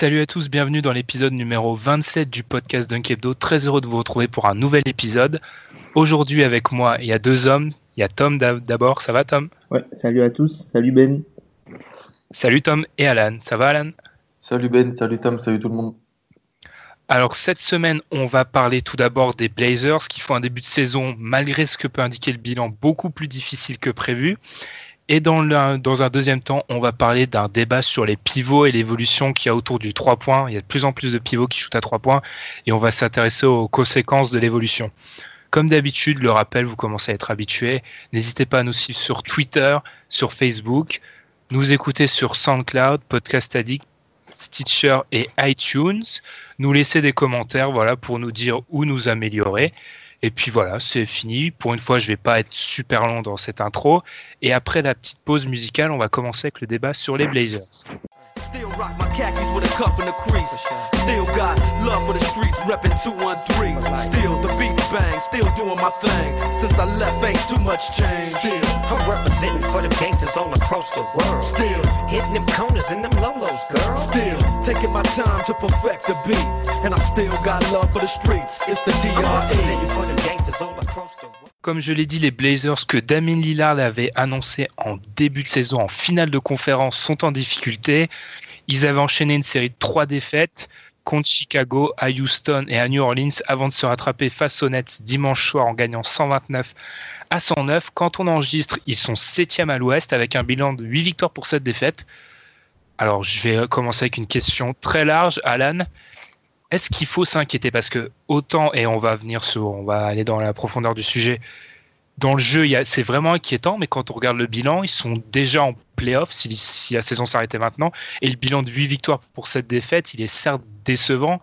Salut à tous, bienvenue dans l'épisode numéro 27 du podcast Dunk Hebdo. Très heureux de vous retrouver pour un nouvel épisode. Aujourd'hui avec moi, il y a deux hommes. Il y a Tom d'ab- d'abord, ça va Tom? Ouais, salut à tous, salut Ben. Salut Tom et Alan, ça va Alan? Salut Ben, salut Tom, salut tout le monde. Alors cette semaine, on va parler tout d'abord des Blazers qui font un début de saison, malgré ce que peut indiquer le bilan, beaucoup plus difficile que prévu. Et dans, un deuxième temps, on va parler d'un débat sur les pivots et l'évolution qu'il y a autour du 3 points. Il y a de plus en plus de pivots qui shootent à 3 points et on va s'intéresser aux conséquences de l'évolution. Comme d'habitude, le rappel, vous commencez à être habitués. N'hésitez pas à nous suivre sur Twitter, sur Facebook, nous écouter sur SoundCloud, Podcast Addict, Stitcher et iTunes. Nous laisser des commentaires voilà, pour nous dire où nous améliorer. Et puis voilà, c'est fini. Pour une fois, je vais pas être super long dans cette intro. Et après la petite pause musicale, on va commencer avec le débat sur les Blazers. Still rock my khakis with a cuff in the crease. Still got love for the streets, reppin' 213. Still the beat bang, still doing my thing. Since I left, ain't too much change. Still, I'm representing for the gangsters all across the world. still, Hitting them corners and them lolos, girl. still taking my time to perfect the beat. And I still got love for the streets. It's the I'm representing DRE. for the gangsters all across the world. Comme je l'ai dit, les Blazers que Damien Lillard avait annoncé en début de saison, en finale de conférence, sont en difficulté. Ils avaient enchaîné une série de trois défaites contre Chicago, à Houston et à New Orleans avant de se rattraper face aux Nets dimanche soir en gagnant 129 à 109. Quand on enregistre, ils sont septième à l'ouest avec un bilan de 8 victoires pour cette défaite. Alors, je vais commencer avec une question très large. Alan, est-ce qu'il faut s'inquiéter? Parce que autant, et on va venir sur, on va aller dans la profondeur du sujet, dans le jeu, c'est vraiment inquiétant, mais quand on regarde le bilan, ils sont déjà en playoff si, si la saison s'arrêtait maintenant. Et le bilan de 8 victoires pour cette défaite, il est certes décevant,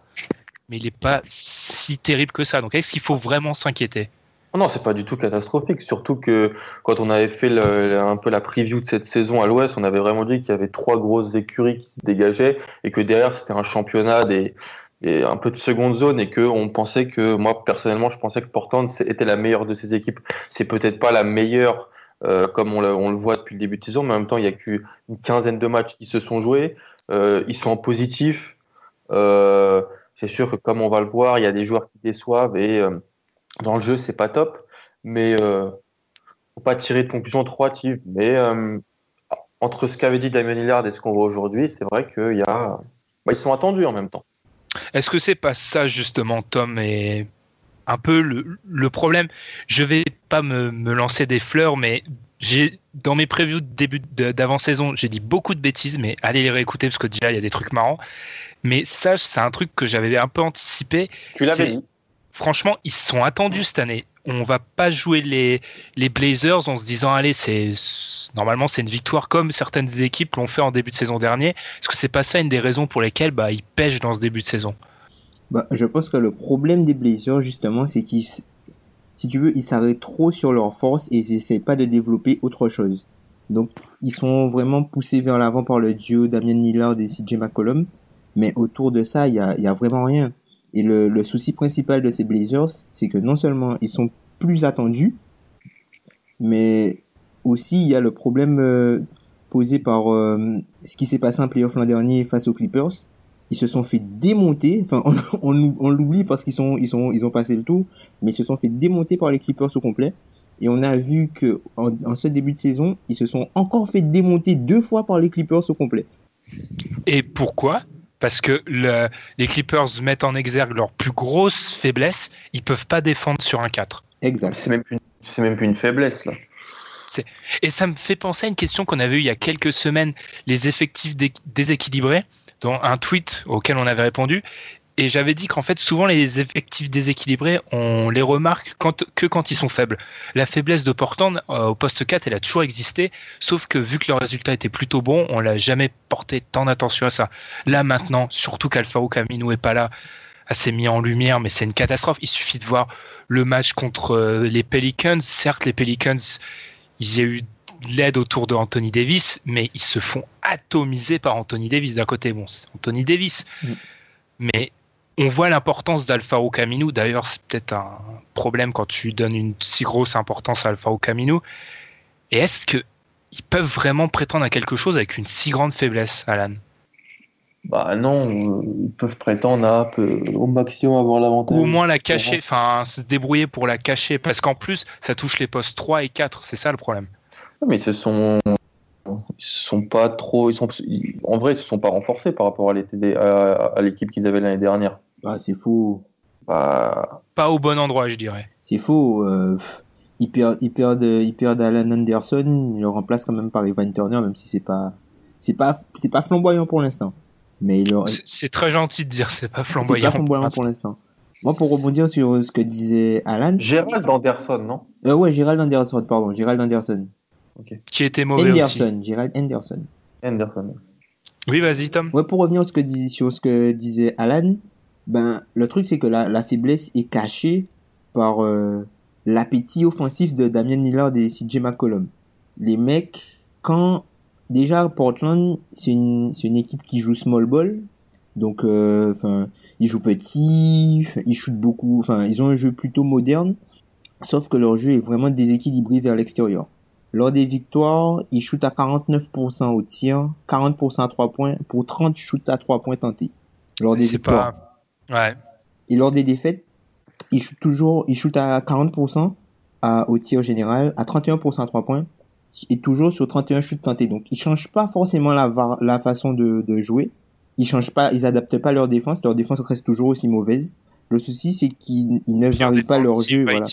mais il n'est pas si terrible que ça. Donc est-ce qu'il faut vraiment s'inquiéter? Non, c'est pas du tout catastrophique, surtout que quand on avait fait un peu la preview de cette saison à l'Ouest, on avait vraiment dit qu'il y avait trois grosses écuries qui se dégageaient et que derrière c'était un championnat des, un peu de seconde zone et que on pensait que moi personnellement je pensais que Portland était la meilleure de ces équipes. C'est peut-être pas la meilleure euh, comme on le, voit depuis le début de saison, mais en même temps il y a qu'une quinzaine de matchs qui se sont joués. Euh, ils sont en positif. Euh, c'est sûr que comme on va le voir, il y a des joueurs qui déçoivent et dans le jeu, c'est pas top, mais faut pas tirer de conclusion trop hâtive. Mais entre ce qu'avait dit Damien Lillard et ce qu'on voit aujourd'hui, c'est vrai qu'il y a, bah, ils sont attendus en même temps. Est-ce que c'est pas ça justement, Tom, et un peu le, le problème? Je vais pas me, me lancer des fleurs, mais j'ai dans mes previews de début d'avant-saison, j'ai dit beaucoup de bêtises, mais allez les réécouter parce que déjà il y a des trucs marrants. Mais ça, c'est un truc que j'avais un peu anticipé. Tu l'avais dit. Franchement, ils sont attendus cette année. On va pas jouer les, Blazers en se disant allez, c'est normalement c'est une victoire comme certaines équipes l'ont fait en début de saison dernier. Est-ce que c'est pas ça une des raisons pour lesquelles bah, ils pêchent dans ce début de saison? Bah, je pense que le problème des Blazers, justement, c'est qu'ils, s'arrêtent trop sur leur force et ils essaient pas de développer autre chose. Donc, ils sont vraiment poussés vers l'avant par le duo Damien Lillard et CJ McCollum. Mais autour de ça, il y a vraiment rien. Et le, souci principal de ces Blazers, c'est que non seulement ils sont plus attendus, mais aussi il y a le problème euh, posé par euh, ce qui s'est passé en playoff l'an dernier face aux Clippers. Ils se sont fait démonter, enfin on, l'oublie parce qu'ils ont passé le tour, mais ils se sont fait démonter par les Clippers au complet. Et on a vu que en ce début de saison, ils se sont encore fait démonter deux fois par les Clippers au complet. Et pourquoi? Parce que le, les Clippers mettent en exergue leur plus grosse faiblesse, ils peuvent pas défendre sur un 4. Exact. C'est même, plus une- c'est même plus une faiblesse là. Et ça me fait penser à une question qu'on avait eue il y a quelques semaines, les effectifs dé- déséquilibrés, dans un tweet auquel on avait répondu. Et j'avais dit qu'en fait, souvent, les effectifs déséquilibrés, on les remarque quand, que quand ils sont faibles. La faiblesse de Portland euh, au poste 4, elle a toujours existé, sauf que vu que le résultat était plutôt bon, on l'a jamais porté tant d'attention à ça. Là, maintenant, surtout qu'Alfaro Camino est pas là, s'est mis en lumière, mais c'est une catastrophe. Il suffit de voir le match contre euh, les Pelicans. Certes, les Pelicans, il y a eu de l'aide autour de Anthony Davis, mais ils se font atomiser par Anthony Davis d'un côté. Bon, c'est Anthony Davis, Mm. mais on voit l'importance d'Alfaro Camino. D'ailleurs, c'est peut-être un problème quand tu donnes une si grosse importance à Alfaro Camino. Et est-ce que ils peuvent vraiment prétendre à quelque chose avec une si grande faiblesse, Alan? Bah non, ils peuvent prétendre à peu- au maximum avoir l'avantage. Ou au moins la cacher, enfin se débrouiller pour la cacher, parce qu'en plus, ça touche les postes 3 et 4, c'est ça le problème. Mais se sont, ils sont pas trop, ils sont, en vrai, ils se sont pas renforcés par rapport à l'équipe qu'ils avaient l'année dernière. Ah, c'est faux. Bah, Pas au bon endroit, je dirais. C'est faux. Euh, ils perdent, ils perdent, ils perdent Alan Anderson. Ils le remplacent quand même par Evan Turner, même si c'est pas, c'est pas, c'est pas flamboyant pour l'instant. Mais il leur- C'est- C'est très gentil de dire c'est pas c'est flamboyant. pas flamboyant pour l'instant. Moi, pour rebondir sur ce que disait Alan. Gérald Anderson, non? Euh, ouais, Gérald Anderson, pardon, Gérald Anderson. Qui était mauvais aussi. Anderson, Gérald Anderson. Anderson. Oui, vas-y Tom. Ouais, pour revenir sur ce que, dis- sur ce que disait Alan, ben, le truc, c'est que la, la faiblesse est cachée par euh, l'appétit offensif de Damien Lillard et CJ McCollum. Les mecs, quand, déjà, Portland, c'est une, c'est une équipe qui joue small ball, donc, euh, enfin, ils jouent petit, ils shootent beaucoup, enfin, ils ont un jeu plutôt moderne, sauf que leur jeu est vraiment déséquilibré vers l'extérieur. Lors des victoires, ils shootent à 49% au tir, 40% à 3 points, pour 30 shoots à 3 points tentés. Lors des victoires. pas. Ouais. Et lors des défaites, ils shootent toujours, ils shootent à 40% à, au tir général, à 31% à 3 points, et toujours sur 31 shoots tentés. Donc, ils changent pas forcément la, la façon de, de jouer. Ils changent pas, ils adaptent pas leur défense. Leur défense reste toujours aussi mauvaise. Le souci, c'est qu'ils ils ne varient pas leur jeu, voilà.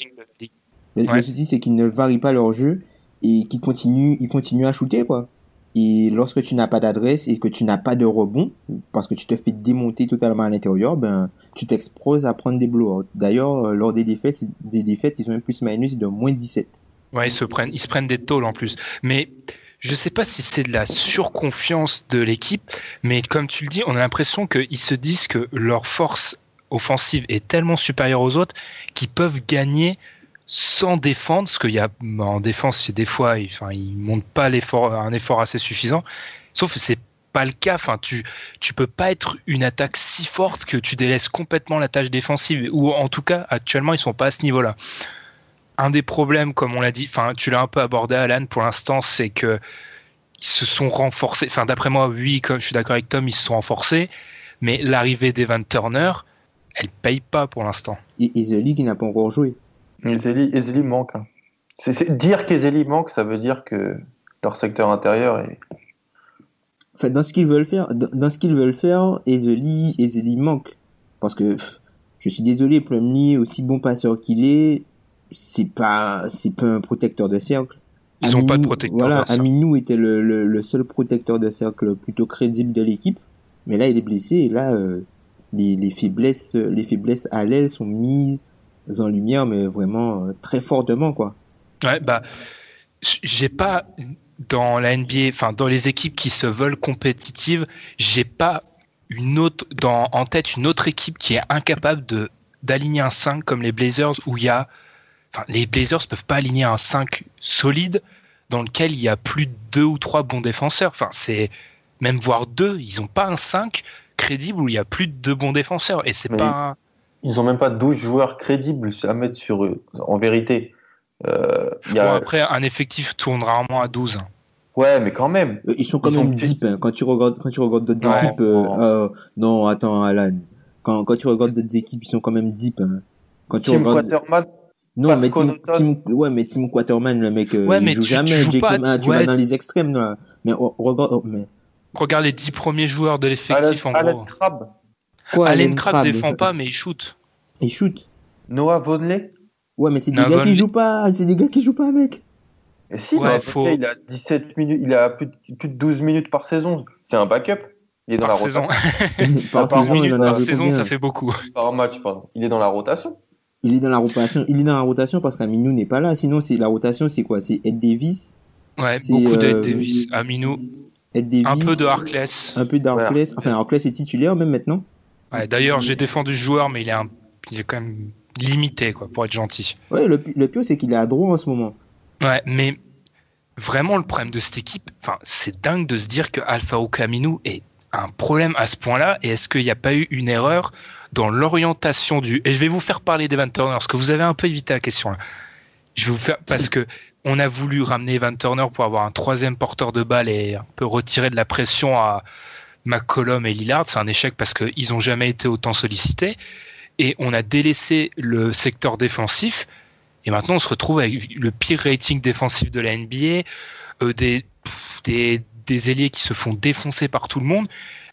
Le, le souci, c'est qu'ils ne varient pas leur jeu et qu'ils continuent, ils continuent à shooter, quoi. Et lorsque tu n'as pas d'adresse et que tu n'as pas de rebond, parce que tu te fais démonter totalement à l'intérieur, ben, tu t'exposes à prendre des blowouts. D'ailleurs, euh, lors des défaites, des défaites, ils ont un plus minus de moins 17. Ouais, ils se prennent, ils se prennent des tôles en plus. Mais je sais pas si c'est de la surconfiance de l'équipe, mais comme tu le dis, on a l'impression qu'ils se disent que leur force offensive est tellement supérieure aux autres qu'ils peuvent gagner sans défendre, parce qu'il y a en défense, des fois, ils, enfin, montent pas l'effort, un effort assez suffisant. Sauf que c'est pas le cas. Enfin, tu, tu peux pas être une attaque si forte que tu délaisses complètement la tâche défensive. Ou en tout cas, actuellement, ils sont pas à ce niveau-là un des problèmes, comme on l'a dit, enfin, tu l'as un peu abordé, Alan, pour l'instant, c'est que ils se sont renforcés. Enfin, d'après moi, oui, comme je suis d'accord avec Tom, ils se sont renforcés, mais l'arrivée d'Evan Turner, elle paye pas pour l'instant. Et, et The League, n'a pas encore joué. Ezeli, Ezeli manque. hein. C'est- c'est- dire qu'Ezeli manque, ça veut dire que leur secteur intérieur est. Enfin, dans ce qu'ils veulent faire, dans, dans ce qu'ils veulent faire, Ezeli, Ezeli manque. Parce que, pff, je suis désolé, Plumlee, aussi bon passeur qu'il est, c'est pas, c'est pas un protecteur de cercle. Ils ont pas de Aminou- protecteur Voilà, de cercle. Aminou était le, le, le seul protecteur de cercle plutôt crédible de l'équipe. Mais là, il est blessé et là, euh, les, les faiblesses, les faiblesses à l'aile sont mises, en lumière, mais vraiment euh, très fortement, quoi. Ouais, bah, j'ai pas dans la NBA, enfin dans les équipes qui se veulent compétitives, j'ai pas une autre dans en tête une autre équipe qui est incapable de d'aligner un 5 comme les Blazers où il y a enfin les Blazers peuvent pas aligner un 5 solide dans lequel il y a plus de deux ou trois bons défenseurs. Enfin, c'est même voire deux, ils ont pas un 5 crédible où il y a plus de deux bons défenseurs et c'est pas Ils ont même pas 12 joueurs crédibles à mettre sur eux, en vérité. Euh, il y a... Bon, après un effectif tourne rarement à 12. hein. Ouais, mais quand même. Euh, Ils sont quand Ils même sont deep. hein. Quand tu regardes, quand tu regardes d'autres Ouais, équipes, euh, non. euh, non, attends, Alan. Quand, quand tu regardes d'autres équipes, ils sont quand même deep. hein. Quand tu Tim regardes, Quaterman, non, Pat mais Tim, Connaughton. Tim- ouais, mais Tim Quaterman, le mec, Ouais, il mais joue tu- tu jamais. joues pas- ah, tu ouais. vas dans les extrêmes, là. Mais oh, regarde, oh, mais Regarde les 10 premiers joueurs de l'effectif en Alan gros. Crabb, quoi, Allen Crabbe, défend pas mais il shoot. Il shoot. Noah Vonley. Ouais, mais c'est des gars qui jouent pas. C'est des gars qui jouent pas, mec. Et si, Ouais, faut- Vonleh, il a 17 minutes, il a plus de, plus de 12 minutes par saison. C'est un backup. Il est dans Par la saison, rotation. par par saison, par ça fait beaucoup. Par match, pardon. Il est dans la rotation. Il est dans la rotation. Il est dans la rotation parce qu'Aminou n'est pas là. Sinon, c'est la rotation, c'est quoi? C'est Ed Davis, Ouais, C'est, beaucoup d'Ed euh, Davis, Aminou, Ed Davis, un peu de Harkless. un peu. Voilà. Enfin, Arclès est titulaire même maintenant. Ouais, D'ailleurs, j'ai défendu ce joueur, mais il est, un... il est quand même limité, quoi, pour être gentil. Ouais, le, pi- le pire, c'est qu'il est à droit en ce moment. Ouais, mais vraiment, le problème de cette équipe, c'est dingue de se dire que Alpha Okaminou est un problème à ce point-là. Et est-ce qu'il n'y a pas eu une erreur dans l'orientation du. Et je vais vous faire parler d'Evan Turner, parce que vous avez un peu évité la question là. Je vais vous faire. Parce que on a voulu ramener Evan Turner pour avoir un troisième porteur de balle et un peu retirer de la pression à McCollum et Lillard. C'est un échec parce qu'ils n'ont jamais été autant sollicités. Et on a délaissé le secteur défensif. Et maintenant, on se retrouve avec le pire rating défensif de la NBA, euh, des, pff, des, des ailiers qui se font défoncer par tout le monde.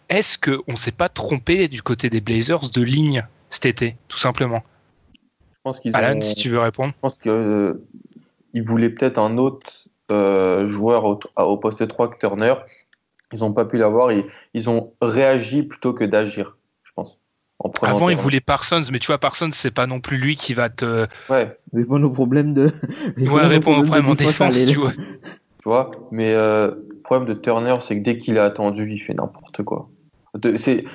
Est-ce qu'on ne s'est pas trompé du côté des Blazers de ligne cet été, tout simplement? Je pense qu'ils Alan, ont- si tu veux répondre. Je pense que euh, voulaient peut-être un autre euh, joueur au, au poste 3 que Turner. Ils n'ont pas pu l'avoir. Ils, ils ont réagi plutôt que d'agir, je pense. Avant, ils voulaient Parsons, mais tu vois, Parsons, c'est pas non plus lui qui va te Ouais, Répondre aux problèmes de. ouais, répondre aux problèmes en défense, tu vois. tu vois. Mais euh, le problème de Turner, c'est que dès qu'il est attendu, il fait n'importe quoi. De- c'est-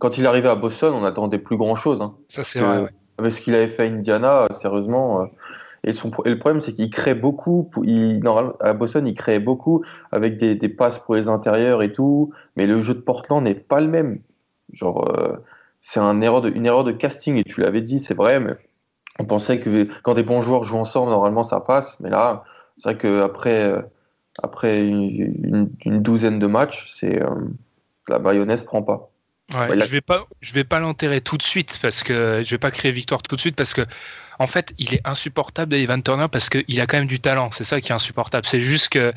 Quand il est arrivé à Boston, on attendait plus grand chose. Hein. Ça, c'est vrai. ouais. Avec ce qu'il avait fait à Indiana, euh, sérieusement. Euh, et, le problème, c'est qu'il crée beaucoup. Il, à Boston, il créait beaucoup avec des, passes pour les intérieurs et tout. Mais le jeu de Portland n'est pas le même. Genre, euh, c'est une erreur de casting. Et tu l'avais dit, c'est vrai. Mais on pensait que quand des bons joueurs jouent ensemble, normalement, ça passe. Mais là, c'est vrai qu'après euh, après une, une- une douzaine de matchs, c'est euh, la mayonnaise prend pas. Ouais, je vais pas, je vais pas l'enterrer tout de suite parce que je vais pas créer victoire tout de suite parce que en fait, il est insupportable Evan Turner parce qu'il a quand même du talent. C'est ça qui est insupportable. C'est juste que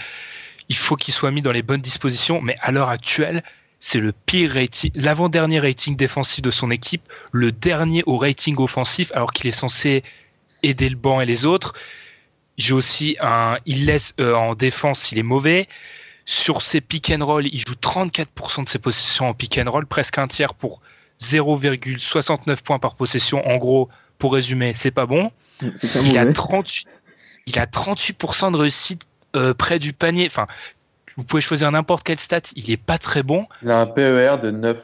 il faut qu'il soit mis dans les bonnes dispositions. Mais à l'heure actuelle, c'est le pire rating, l'avant-dernier rating défensif de son équipe, le dernier au rating offensif, alors qu'il est censé aider le banc et les autres. J'ai aussi un, il laisse euh, en défense, il est mauvais. Sur ses pick and roll, il joue 34% de ses possessions en pick and roll, presque un tiers pour 0,69 points par possession. En gros, pour résumer, c'est pas bon. Il a mauvais. 38, il a 38% de réussite euh, près du panier. Enfin, vous pouvez choisir n'importe quelle stat, il est pas très bon. Il a un PER de 9.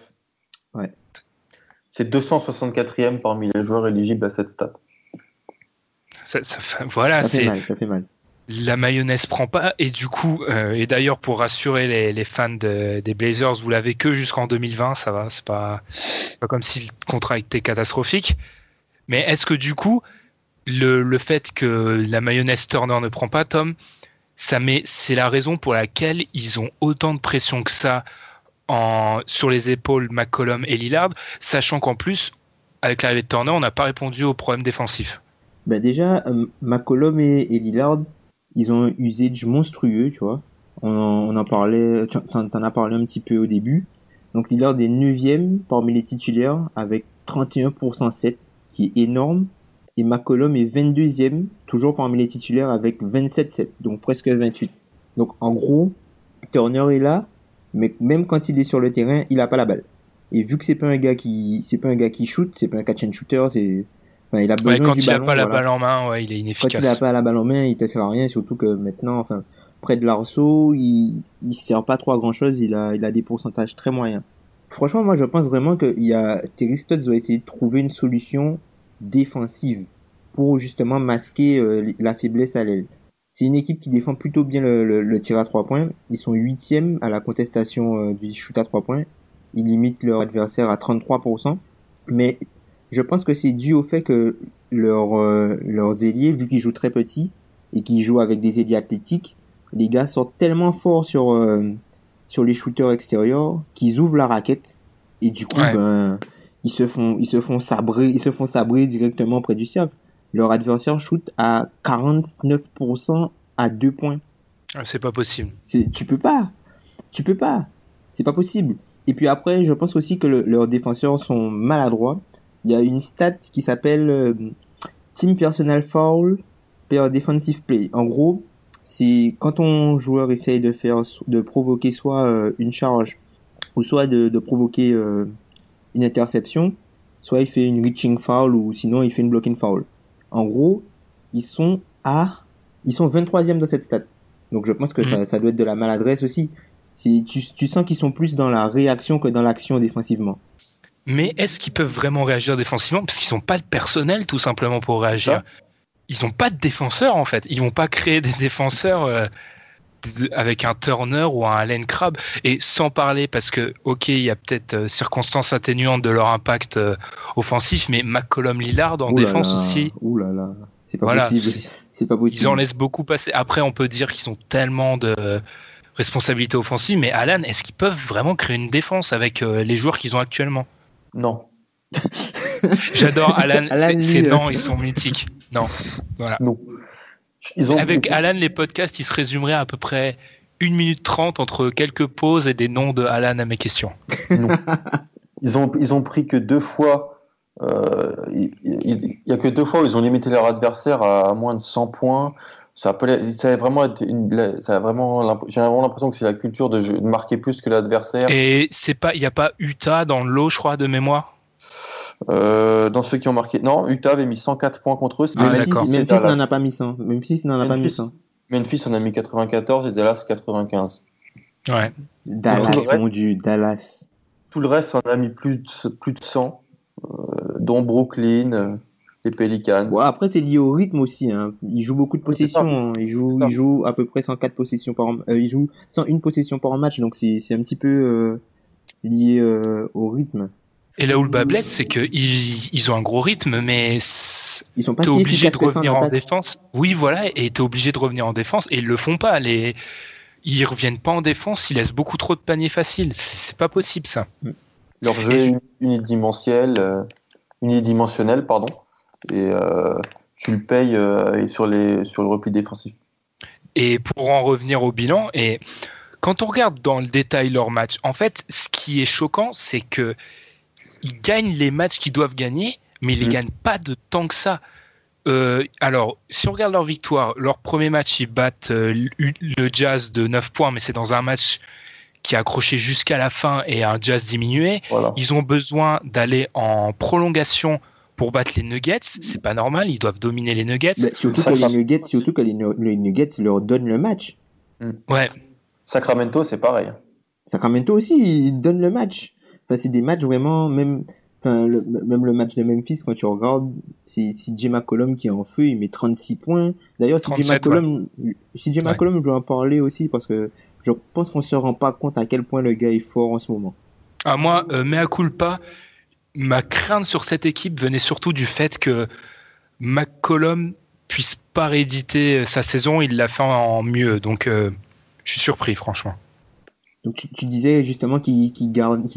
Ouais. C'est 264e parmi les joueurs éligibles à cette stat. Ça, ça fait- voilà, Ça fait c'est mal, ça fait mal. La mayonnaise prend pas. Et du coup euh, et d'ailleurs pour rassurer les, fans de- des Blazers vous l'avez que jusqu'en 2020 ça va c'est pas comme si le contrat était catastrophique. Mais est-ce que du coup le, le fait que la mayonnaise Turner ne prend pas Tom ça met c'est la raison pour laquelle ils ont autant de pression que ça en sur les épaules McCollum et Lillard sachant qu'en plus avec l'arrivée de Turner on n'a pas répondu aux problèmes défensifs. Bah déjà, euh, McCollum et Lillard, ils ont un usage monstrueux, tu vois. On en, on en parlait, t'en t'en as parlé un petit peu au début. Donc Lillard est 9 parmi les titulaires avec 31% 7, qui est énorme. Et McCollum est 22e, toujours parmi les titulaires avec 27-7, donc presque 28. Donc en gros, Turner est là, mais même quand il est sur le terrain, il a pas la balle. Et vu que c'est pas un gars qui, c'est pas un gars qui shoot, c'est pas un catch and shooter, c'est, Enfin, il a besoin Ouais, quand du il ballon. a pas la balle en main, ouais, il est Quand inefficace. il a pas la balle en main, il te sert à rien, surtout que maintenant, enfin, près de l'arceau, il, il sert pas trop à grand chose, il a, il a des pourcentages très moyens. Franchement, moi, je pense vraiment qu'il y a, Terry Stotts doit essayer de trouver une solution défensive pour justement masquer euh, la faiblesse à l'aile. C'est une équipe qui défend plutôt bien le, le, le tir à trois points. Ils sont huitièmes à la contestation euh, du shoot à trois points. Ils limitent leur adversaire à 33%. Mais je pense que c'est dû au fait que leurs euh, leurs ailiers, vu qu'ils jouent très petits et qu'ils jouent avec des ailiers athlétiques, les gars sortent tellement fort sur euh, sur les shooters extérieurs qu'ils ouvrent la raquette et du coup Ouais. ben ils se font ils se font sabrer ils se font sabrer directement près du cercle. Leur adversaire shoot à 49% à deux points. Ah, C'est pas possible. Tu peux pas. Tu peux pas. C'est pas possible. Et puis après, je pense aussi que le- leurs défenseurs sont maladroits. Il y a une stat qui s'appelle euh, Team Personal Foul per Defensive Play. En gros, c'est quand ton joueur essaye de faire, de provoquer soit euh, une charge ou soit de, de provoquer euh, une interception, soit il fait une reaching foul ou sinon il fait une blocking foul. En gros, ils sont à, ils sont 23e dans cette stat. Donc je pense que Mhm. ça, ça doit être de la maladresse aussi. Si tu, tu sens qu'ils sont plus dans la réaction que dans l'action défensivement. Mais est-ce qu'ils peuvent vraiment réagir défensivement? Parce qu'ils n'ont pas de personnel tout simplement pour réagir. Ça. Ils n'ont pas de défenseurs en fait. Ils vont pas créer des défenseurs euh, avec un Turner ou un Allen Crabbe. Et sans parler, parce que, ok, il y a peut-être euh, circonstances atténuantes de leur impact euh, offensif, mais McCollum Lillard en Ouh là défense là, aussi. Ouh là là. C'est pas Voilà, pas possible. ils en laissent beaucoup passer. Après, on peut dire qu'ils ont tellement de responsabilités offensives, mais Alan, est-ce qu'ils peuvent vraiment créer une défense avec les joueurs qu'ils ont actuellement? Non. J'adore Alan, Alan, c'est- lui, c'est euh, non, ils sont mythiques. Non, voilà. Non. Ils ont, Avec Alan, les podcasts, ils se résumeraient à peu près 1 minute 30 entre quelques pauses et des noms de Alan à mes questions. ils ont, ils ont pris que deux fois. euh, il il- il y a que deux fois où ils ont limité leur adversaire à, à moins de 100 points. Ça a, pas- ça a vraiment été une, ça a vraiment, l'imp- j'ai vraiment l'impression que c'est la culture de, jeu- de marquer plus que l'adversaire. Et c'est pas, il n'y a pas Utah dans le lot, je crois, de mémoire? Euh, dans ceux qui ont marqué, non, Utah avait mis 104 points contre eux. Ah, Memphis, Memphis, n'en a pas mis 100. Memphis n'en a pas mis Memphis, 100. Memphis en a mis 94 et Dallas 95. Ouais. Dallas, Tout le reste- mon dieu, Dallas. Tout le reste en a mis plus de, plus de 100, euh, dont Brooklyn, euh, les Pelicans. Ouais, après, c'est lié au rythme aussi. Hein. Il joue beaucoup de possessions. hein. Il joue, C'est ça. il joue à peu près 104 possessions par euh, il joue 101 possessions par match, donc c'est c'est un petit peu euh, lié euh, au rythme. Et là où le bas blesse, c'est qu'ils ils ont un gros rythme, mais Ils sont pas t'es si obligé de revenir en défense. Oui, voilà, et t'es obligé de revenir en défense, et ils le font pas. Les... Ils reviennent pas en défense, ils laissent beaucoup trop de paniers faciles. C'est c'est pas possible ça. Leur jeu Et est je- unidimensionnel, euh, unidimensionnel, pardon, et euh, tu le payes euh, sur, les, sur le repli défensif. Et pour en revenir au bilan, et quand on regarde dans le détail leur match, en fait, ce qui est choquant, c'est que ils gagnent les matchs qu'ils doivent gagner, mais ils les Mm. gagnent pas de tant que ça. Euh, alors, si on regarde leur victoire, leur premier match, ils battent euh, le Jazz de 9 points, mais c'est dans un match qui a accroché jusqu'à la fin et un Jazz diminué. Voilà. Ils ont besoin d'aller en prolongation pour battre les Nuggets. C'est pas normal, ils doivent dominer les Nuggets. Bah, surtout que les Nuggets, surtout que les, Nu- les Nuggets leur donnent le match. Ouais, Sacramento, c'est pareil. Sacramento aussi, ils donnent le match. Enfin, c'est des matchs vraiment, même, enfin, le, même le match de Memphis, quand tu regardes, c'est CJ McCollum qui est en feu, il met 36 points. D'ailleurs, CJ 37, McCollum, CJ Ouais. McCollum, je dois en parler aussi parce que je pense qu'on se rend pas compte à quel point le gars est fort en ce moment. À moi, euh, mea culpa, ma crainte sur cette équipe venait surtout du fait que McCollum puisse pas rééditer euh, sa saison, il l'a fait en mieux. Donc, euh, je suis surpris, franchement. Donc, tu, tu disais justement qu'il qu'il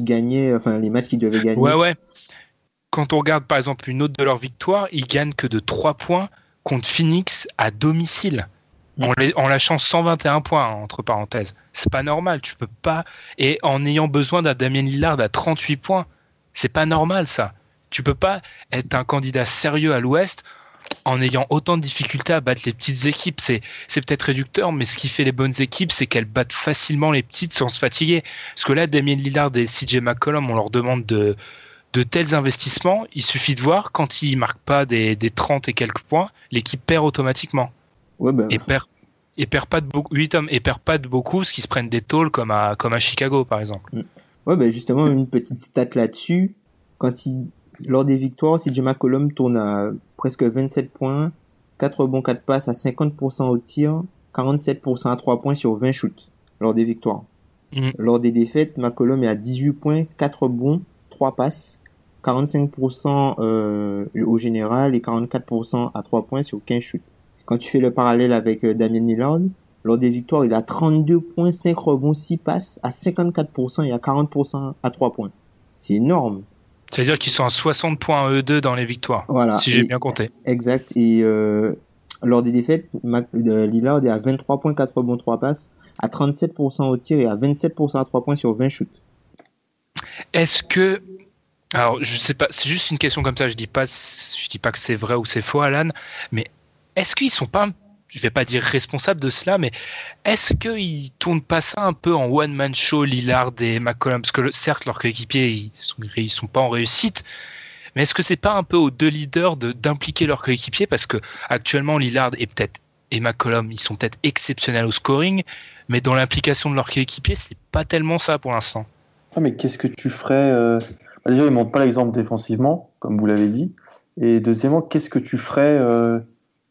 gagnait, enfin, les matchs qu'il devait gagner. Ouais, ouais. Quand on regarde par exemple une autre de leurs victoires, ils gagnent que de 3 points contre Phoenix à domicile. En, les- en lâchant 121 points, hein, entre parenthèses. C'est pas normal, tu peux pas. Et en ayant besoin d'un Damien Lillard à 38 points, c'est pas normal ça. Tu peux pas être un candidat sérieux à l'Ouest en ayant autant de difficultés à battre les petites équipes. C'est, c'est peut-être réducteur, mais ce qui fait les bonnes équipes, c'est qu'elles battent facilement les petites sans se fatiguer. Parce que là, Damien Lillard et CJ McCollum, on leur demande de, de tels investissements, il suffit de voir quand ils marquent pas des, des 30 et quelques points, l'équipe perd automatiquement. Ouais, ben, Et perd, et perd pas de beaucoup, oui, Tom, et perd pas de beaucoup, parce qu'ils se prennent des tôles comme à, comme à Chicago, par exemple. Ouais, ben justement, une petite stat là-dessus. Quand il, lors des victoires, CJ McCollum tourne à presque 27 points, 4 rebonds, 4 passes à 50% au tir, 47% à 3 points sur 20 shoots lors des victoires. Mhm. Lors des défaites, McCollum est à 18 points, 4 rebonds, 3 passes, 45% euh, au général et 44% à 3 points sur 15 shoots. Quand tu fais le parallèle avec euh, Damien Lillard, lors des victoires, il a 32 points, 5 rebonds, 6 passes à 54% et à 40% à 3 points. C'est énorme. C'est-à-dire qu'ils sont à 60 points E2 dans les victoires, Voilà. si j'ai bien compté. Exact. Et euh, lors des défaites, euh, Lillard est à 23 points, 4 rebonds, 3 passes, à 37% au tir et à 27% à 3 points sur 20 shoots. Est-ce que alors je sais pas, c'est juste une question comme ça. Je dis pas, je dis pas que c'est vrai ou c'est faux, Alan, mais est-ce qu'ils sont pas, je vais pas dire responsables de cela, mais est-ce qu'ils tournent pas ça un peu en one man show, Lillard et McCollum, parce que certes leurs coéquipiers ils sont, ils sont pas en réussite. Mais est-ce que c'est pas un peu aux deux leaders de d'impliquer leurs coéquipiers? Parce que actuellement Lillard et peut-être et McCollum ils sont peut-être exceptionnels au scoring, mais dans l'implication de leurs coéquipiers c'est pas tellement ça pour l'instant. Ah, mais qu'est-ce que tu ferais euh, Déjà, il ne montre pas l'exemple défensivement, comme vous l'avez dit. Et deuxièmement, qu'est-ce que tu ferais euh,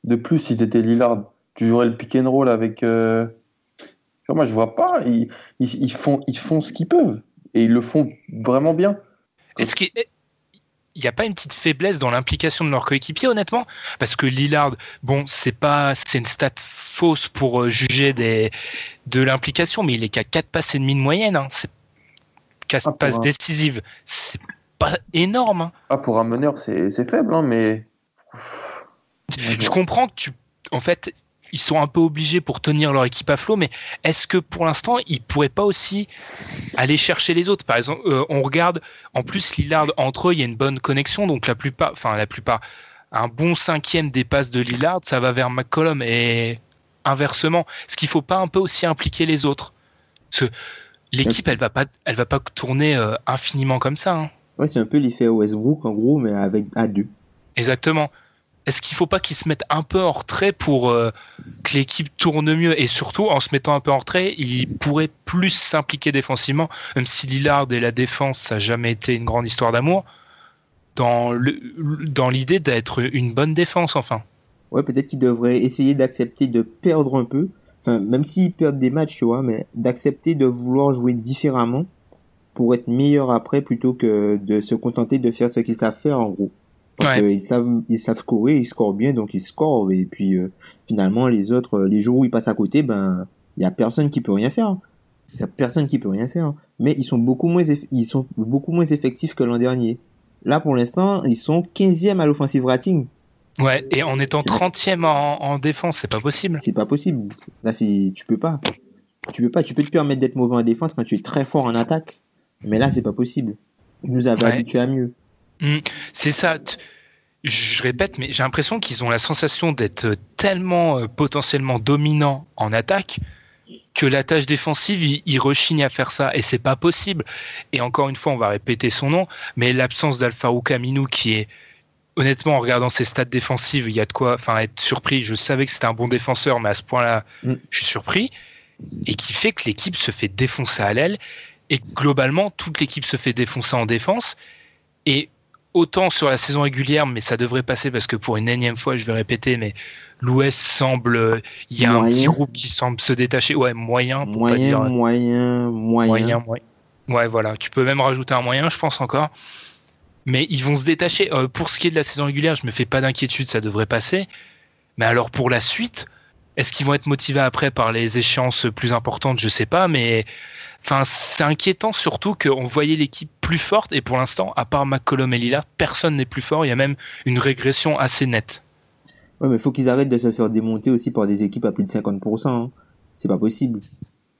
de plus si tu étais Lillard? Tu jouerais le pick and roll avec. euh, genre, moi, je vois pas. Ils, ils, ils font, ils font ce qu'ils peuvent. Et ils le font vraiment bien. Est-ce qu'il n'y a pas une petite faiblesse dans l'implication de leurs coéquipiers, honnêtement? Parce que Lillard, bon, c'est pas, c'est une stat fausse pour euh, juger des, de l'implication, mais il est qu'à 4 passes et demi de moyenne. Hein. C'est 4 Ah, passes un- décisives. C'est pas énorme. hein. Ah, pour un meneur, c'est c'est faible, hein, mais. Je comprends que tu, en fait, ils sont un peu obligés pour tenir leur équipe à flot, mais est-ce que pour l'instant, ils pourraient pas aussi aller chercher les autres? Par exemple, euh, on regarde, en plus, Lillard, entre eux, il y a une bonne connexion, donc la plupart, enfin, la plupart, un bon cinquième des passes de Lillard, ça va vers McCollum et inversement. Est-ce qu'il faut pas un peu aussi impliquer les autres Parce que l'équipe, elle va pas, elle va pas tourner euh, infiniment comme ça. hein. Ouais, c'est un peu l'effet Westbrook en gros, mais avec à deux. Exactement. Est-ce qu'il faut pas qu'ils se mettent un peu en retrait pour euh, que l'équipe tourne mieux? Et surtout en se mettant un peu en retrait, ils pourraient plus s'impliquer défensivement, même si Lillard et la défense ça n'a jamais été une grande histoire d'amour, dans l'idée d'être une bonne défense enfin. Ouais, peut-être qu'ils devraient essayer d'accepter de perdre un peu. Enfin, même s'ils perdent des matchs, tu vois, mais d'accepter de vouloir jouer différemment pour être meilleur après plutôt que de se contenter de faire ce qu'ils savent faire en gros. Parce Ouais. qu'ils savent, ils savent scorer, ils scorent bien, donc ils scorent. Et puis euh, finalement, les autres, euh, les jours où ils passent à côté, ben, il y a personne qui peut rien faire. Il y a personne qui peut rien faire. Mais ils sont beaucoup moins, ils sont beaucoup moins effectifs que l'an dernier. Là, pour l'instant, ils sont 15e à l'offensive rating. Ouais, et en étant C'est- 30e en, en défense, c'est pas possible. C'est pas possible. Là, c'est, tu peux pas. Tu peux pas. Tu peux te permettre d'être mauvais en défense quand tu es très fort en attaque. Mais là, c'est pas possible. Ils nous avaient Ouais. habitués à mieux. C'est ça. Je répète, mais j'ai l'impression qu'ils ont la sensation d'être tellement euh, potentiellement dominants en attaque que la tâche défensive, ils, rechignent à faire ça. Et c'est pas possible. Et encore une fois, on va répéter son nom, mais l'absence d'Alfarouk Aminou qui est. Honnêtement, en regardant ses stats défensives, il y a de quoi enfin, être surpris. Je savais que c'était un bon défenseur, mais à ce point-là, Mm. je suis surpris. Et qui fait que l'équipe se fait défoncer à l'aile. Et globalement, toute l'équipe se fait défoncer en défense. Et autant sur la saison régulière, mais ça devrait passer parce que pour une énième fois, je vais répéter, mais l'Ouest semble, il y a un petit groupe qui semble se détacher. Ouais, moyen, pour pas Moyen, dire moyen, moyen. moyen, moyen. Ouais, voilà. Tu peux même rajouter un moyen, je pense encore. Mais ils vont se détacher. Euh, pour ce qui est de la saison régulière, je me fais pas d'inquiétude, ça devrait passer. Mais alors pour la suite, est-ce qu'ils vont être motivés après par les échéances plus importantes? Je sais pas, mais enfin c'est inquiétant surtout qu'on voyait l'équipe plus forte et pour l'instant, à part McCollum et Lillard, personne n'est plus fort. Il y a même une régression assez nette. Ouais, mais faut qu'ils arrêtent de se faire démonter aussi par des équipes à plus de 50%. hein. C'est pas possible.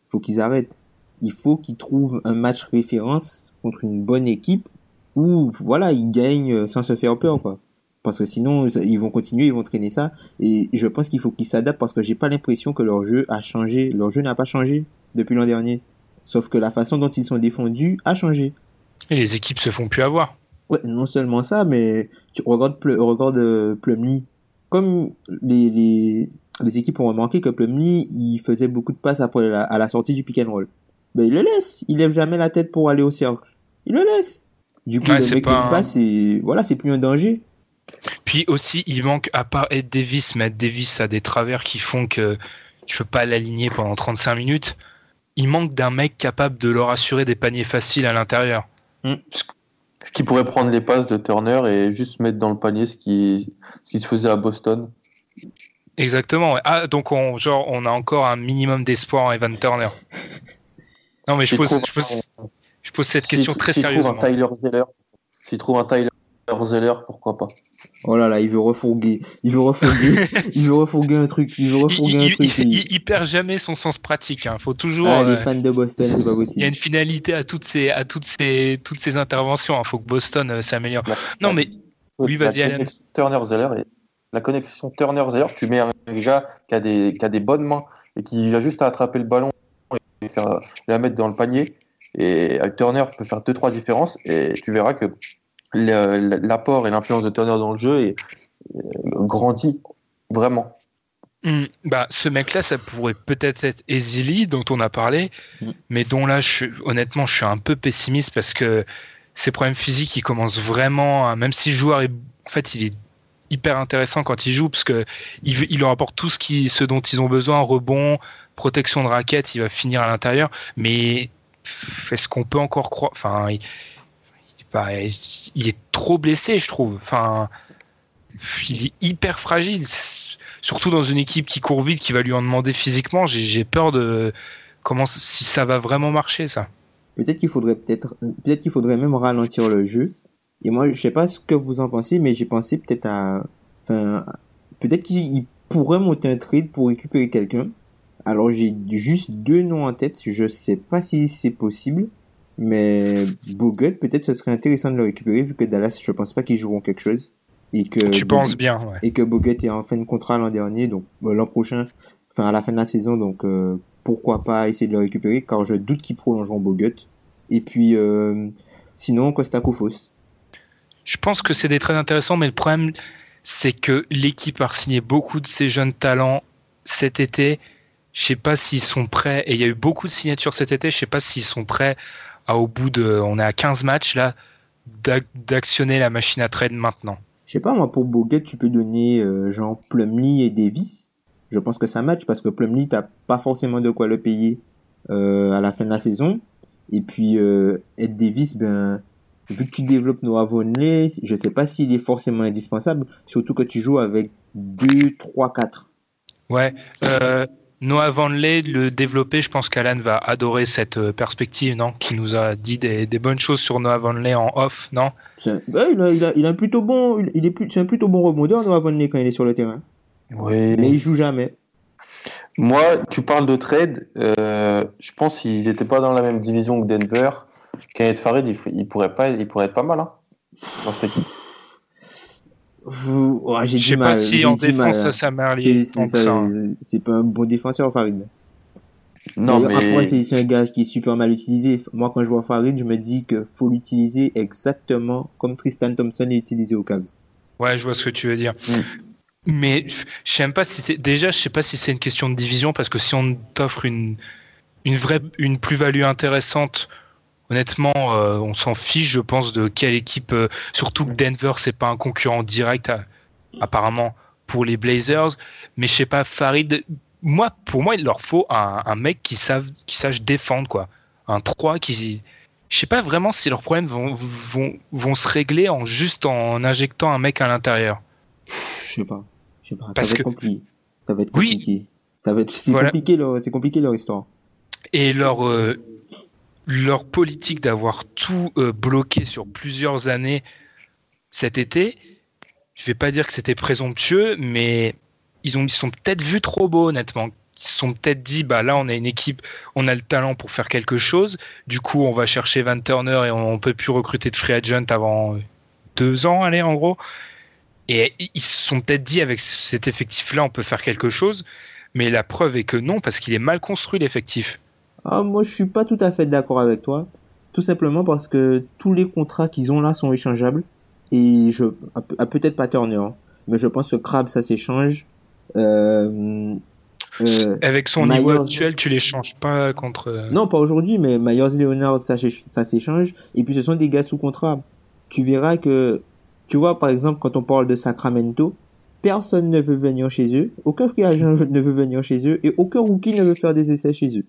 Faut qu'ils arrêtent. Il faut qu'ils trouvent un match référence contre une bonne équipe où, voilà, ils gagnent euh, sans se faire peur, quoi. Parce que sinon, ils vont continuer, ils vont traîner ça. Et je pense qu'il faut qu'ils s'adaptent parce que j'ai pas l'impression que leur jeu a changé. Leur jeu n'a pas changé depuis l'an dernier. Sauf que la façon dont ils sont défendus a changé. Et les équipes se font plus avoir. Ouais, non seulement ça, mais tu regardes, Ple- regarde euh, Plumlee. Comme les, les, les équipes ont remarqué que Plumlee, il faisait beaucoup de passes après la, à la sortie du pick and roll. Ben, il le laisse. Il lève jamais la tête pour aller au cercle. Il le laisse. Du coup, Ouais, le mec pas passe, c'est, voilà, c'est plus un danger. Puis aussi, il manque, à part Ed Davis, mais Ed Davis a des travers qui font que tu peux pas l'aligner pendant 35 minutes. Il manque d'un mec capable de leur assurer des paniers faciles à l'intérieur. Ce qui pourrait prendre les passes de Turner et juste mettre dans le panier ce qui, ce qui se faisait à Boston. Exactement. Ah, donc on, genre, on a encore un minimum d'espoir en Evan Turner. Non, mais je pose, je pose, je pose cette question très s'il trouve sérieusement. un Tyler Zeller, s'il trouve un Tyler Zeller, pourquoi pas Oh là là, il veut refourguer. Il veut refourguer. il veut refourguer un truc. Il veut Il, refourguer un il- truc. il- il- il- il perd jamais son sens pratique. Hein. Faut toujours. Ah, les euh, fans de Boston, c'est pas il y a une finalité à toutes ces, à toutes ces, toutes ces interventions. Il faut que Boston euh, s'améliore. Non, mais Oui, vas-y, la Alan. et- la connexion Turner-Zeller, tu mets un gars qui a, des, qui a des bonnes mains et qui a juste à attraper le ballon et faire, la mettre dans le panier. Et euh, Turner peut faire 2-3 différences et tu verras que l'apport et l'influence de Turner dans le jeu est, euh, grandit vraiment. Hmm, bah, ce mec-là, ça pourrait peut-être être Ezili, dont on a parlé, Mm. mais dont là, je, honnêtement, je suis un peu pessimiste parce que ses problèmes physiques, ils commencent vraiment, à- même si le joueur est, en fait, il est hyper intéressant quand il joue parce que il, leur apporte tout ce, qui, ce dont ils ont besoin, rebond, protection de raquette, il va finir à l'intérieur, mais est-ce qu'on peut encore croire, enfin, il, il est pas- il est trop blessé, je trouve, il est hyper fragile surtout dans une équipe qui court vite, qui va lui en demander physiquement, j'ai peur de comment si ça va vraiment marcher ça. Peut-être qu'il faudrait peut-être, qu'il faudrait même ralentir le jeu. Et moi, je sais pas ce que vous en pensez, mais j'ai pensé peut-être à, peut-être qu'il il pourrait monter un trade pour récupérer quelqu'un. Alors j'ai juste deux noms en tête. Je sais pas si c'est possible, mais Bogut, peut-être ce serait intéressant de le récupérer vu que Dallas, je pense pas qu'ils joueront quelque chose. Et que tu Bogut- penses bien, ouais. et que Bogut est en fin de contrat l'an dernier, donc euh, l'an prochain, enfin à la fin de la saison, donc euh, pourquoi pas essayer de le récupérer, car je doute qu'ils prolongeront Bogut. Et puis euh, sinon Kostakofos. Je pense que c'est des trades intéressants, mais le problème c'est que l'équipe a signé beaucoup de ces jeunes talents cet été. Je sais pas s'ils sont prêts, et il y a eu beaucoup de signatures cet été, je sais pas s'ils sont prêts à, au bout de, on est à 15 matchs là, d'ac- d'actionner la machine à trade maintenant. Je sais pas moi pour Bogut tu peux donner euh, genre Plumlee et Davis. Je pense que ça match parce que Plumlee t'as pas forcément de quoi le payer euh, à la fin de la saison. Et puis euh, Ed Davis ben vu que tu développes Noah Vonley, je sais pas s'il est forcément indispensable, surtout que tu joues avec 2 3 4. Ouais. Euh, Noah Vanley, le développer, je pense qu'Alan va adorer cette euh, perspective, non? Qui nous a dit des, des bonnes choses sur Noah Vanley en off, non? C'est un- ouais, il, a, il, a, il a un plutôt bon, il, est plus, c'est un plutôt bon rebondeur Noah Vonley quand il est sur le terrain. Oui. Mais il joue jamais. Moi, tu parles de trade. euh, je pense qu'ils n'étaient pas dans la même division que Denver. Kenneth Farid, il, il pourrait pas, il pourrait être pas mal hein, dans cette équipe. J'ai Je du sais pas si en du mal, défense hein. ça m'a C'est- hein. c'est pas un bon défenseur Farid. Non, mais Après, c'est un gars qui est super mal utilisé. Moi, quand je vois Farid, je me dis que faut l'utiliser exactement comme Tristan Thompson est utilisé aux Cavs. Ouais, je vois ce que tu veux dire. Mm. Mais je je sais même pas si c'est déjà, je sais pas si c'est une question de division parce que si on t'offre une une vraie une plus-value intéressante, honnêtement, euh, on s'en fiche, je pense, de quelle équipe. euh, surtout que Denver, c'est pas un concurrent direct, à- apparemment, pour les Blazers. Mais je sais pas, Farid. Moi, pour moi, il leur faut un, un mec qui sache défendre, quoi. Un 3 qui. Je sais pas vraiment si leurs problèmes vont, vont, vont se régler en juste en injectant un mec à l'intérieur. Je sais pas. Je sais pas. Parce ça va que- être compliqué. Ça va être Oui. compliqué. Ça va être, c'est Voilà. compliqué leur, c'est compliqué leur histoire. Et leur, euh, leur politique d'avoir tout euh, bloqué sur plusieurs années cet été, je vais pas dire que c'était présomptueux, mais ils, ont, ils sont peut-être vus trop beaux, honnêtement. Ils se sont peut-être dit, bah là, on a une équipe, on a le talent pour faire quelque chose. Du coup, on va chercher Van Turner et on, on peut plus recruter de free agent avant deux ans, allez, en gros. Et ils se sont peut-être dit, avec cet effectif-là, on peut faire quelque chose. Mais la preuve est que non, parce qu'il est mal construit, l'effectif. Ah, moi, je suis pas tout à fait d'accord avec toi. Tout simplement parce que tous les contrats qu'ils ont là sont échangeables. Et je, ah, pe- peut-être pas Turner, hein, mais je pense que Crabbe, ça s'échange. Euh, euh, Avec son niveau actuel, tu les changes pas contre. euh, non, pas aujourd'hui, mais Myers Leonard, ça, s'éch- ça s'échange. Et puis ce sont des gars sous contrat. Tu verras que, tu vois, par exemple, quand on parle de Sacramento, personne ne veut venir chez eux, aucun free agent ne veut venir chez eux, et aucun rookie ne veut faire des essais chez eux.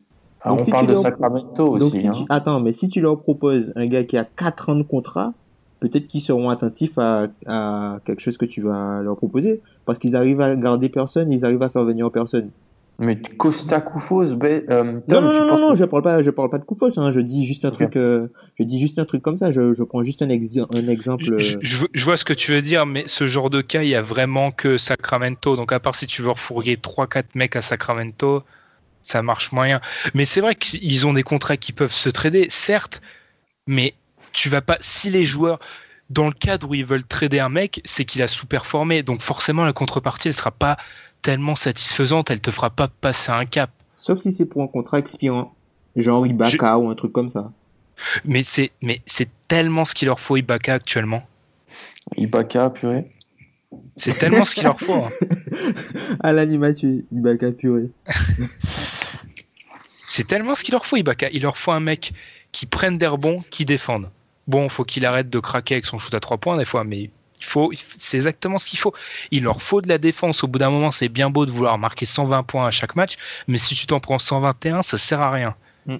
Ah, Donc, on si parle tu de leur- Sacramento aussi. Donc si hein. tu, attends, mais si tu leur proposes un gars qui a 4 ans de contrat, peut-être qu'ils seront attentifs à, à quelque chose que tu vas leur proposer, parce qu'ils arrivent à garder personne, ils arrivent à faire venir personne. Mais Costa Koufos, ben, euh, Non, Tom, non, tu non, penses non, que- je parle pas, je parle pas de Koufos, hein, je dis juste un truc, euh, je dis juste un truc comme ça, je, je prends juste un, exi- un exemple. Je, je- je vois ce que tu veux dire, mais ce genre de cas, il y a vraiment que Sacramento. Donc, à part si tu veux refourguer 3-4 mecs à Sacramento, ça marche moyen. Mais c'est vrai qu'ils ont des contrats qui peuvent se trader, certes, mais tu vas pas. Si les joueurs, dans le cadre où ils veulent trader un mec, c'est qu'il a sous-performé. Donc, forcément, la contrepartie, elle sera pas tellement satisfaisante, elle te fera pas passer un cap. Sauf si c'est pour un contrat expirant, genre Ibaka ou un truc comme ça. Mais c'est, mais c'est tellement ce qu'il leur faut, Ibaka, actuellement. Ibaka, purée. C'est tellement ce qu'il leur faut. hein. À l'animation, Ibaka purée. C'est tellement ce qu'il leur faut, Ibaka. Il leur faut un mec qui prenne des rebonds, qui défende. Bon, faut qu'il arrête de craquer avec son shoot à trois points des fois, mais il faut, c'est exactement ce qu'il faut. Il leur faut de la défense. Au bout d'un moment, c'est bien beau de vouloir marquer 120 points à chaque match, mais si tu t'en prends 121, ça sert à rien. Mm.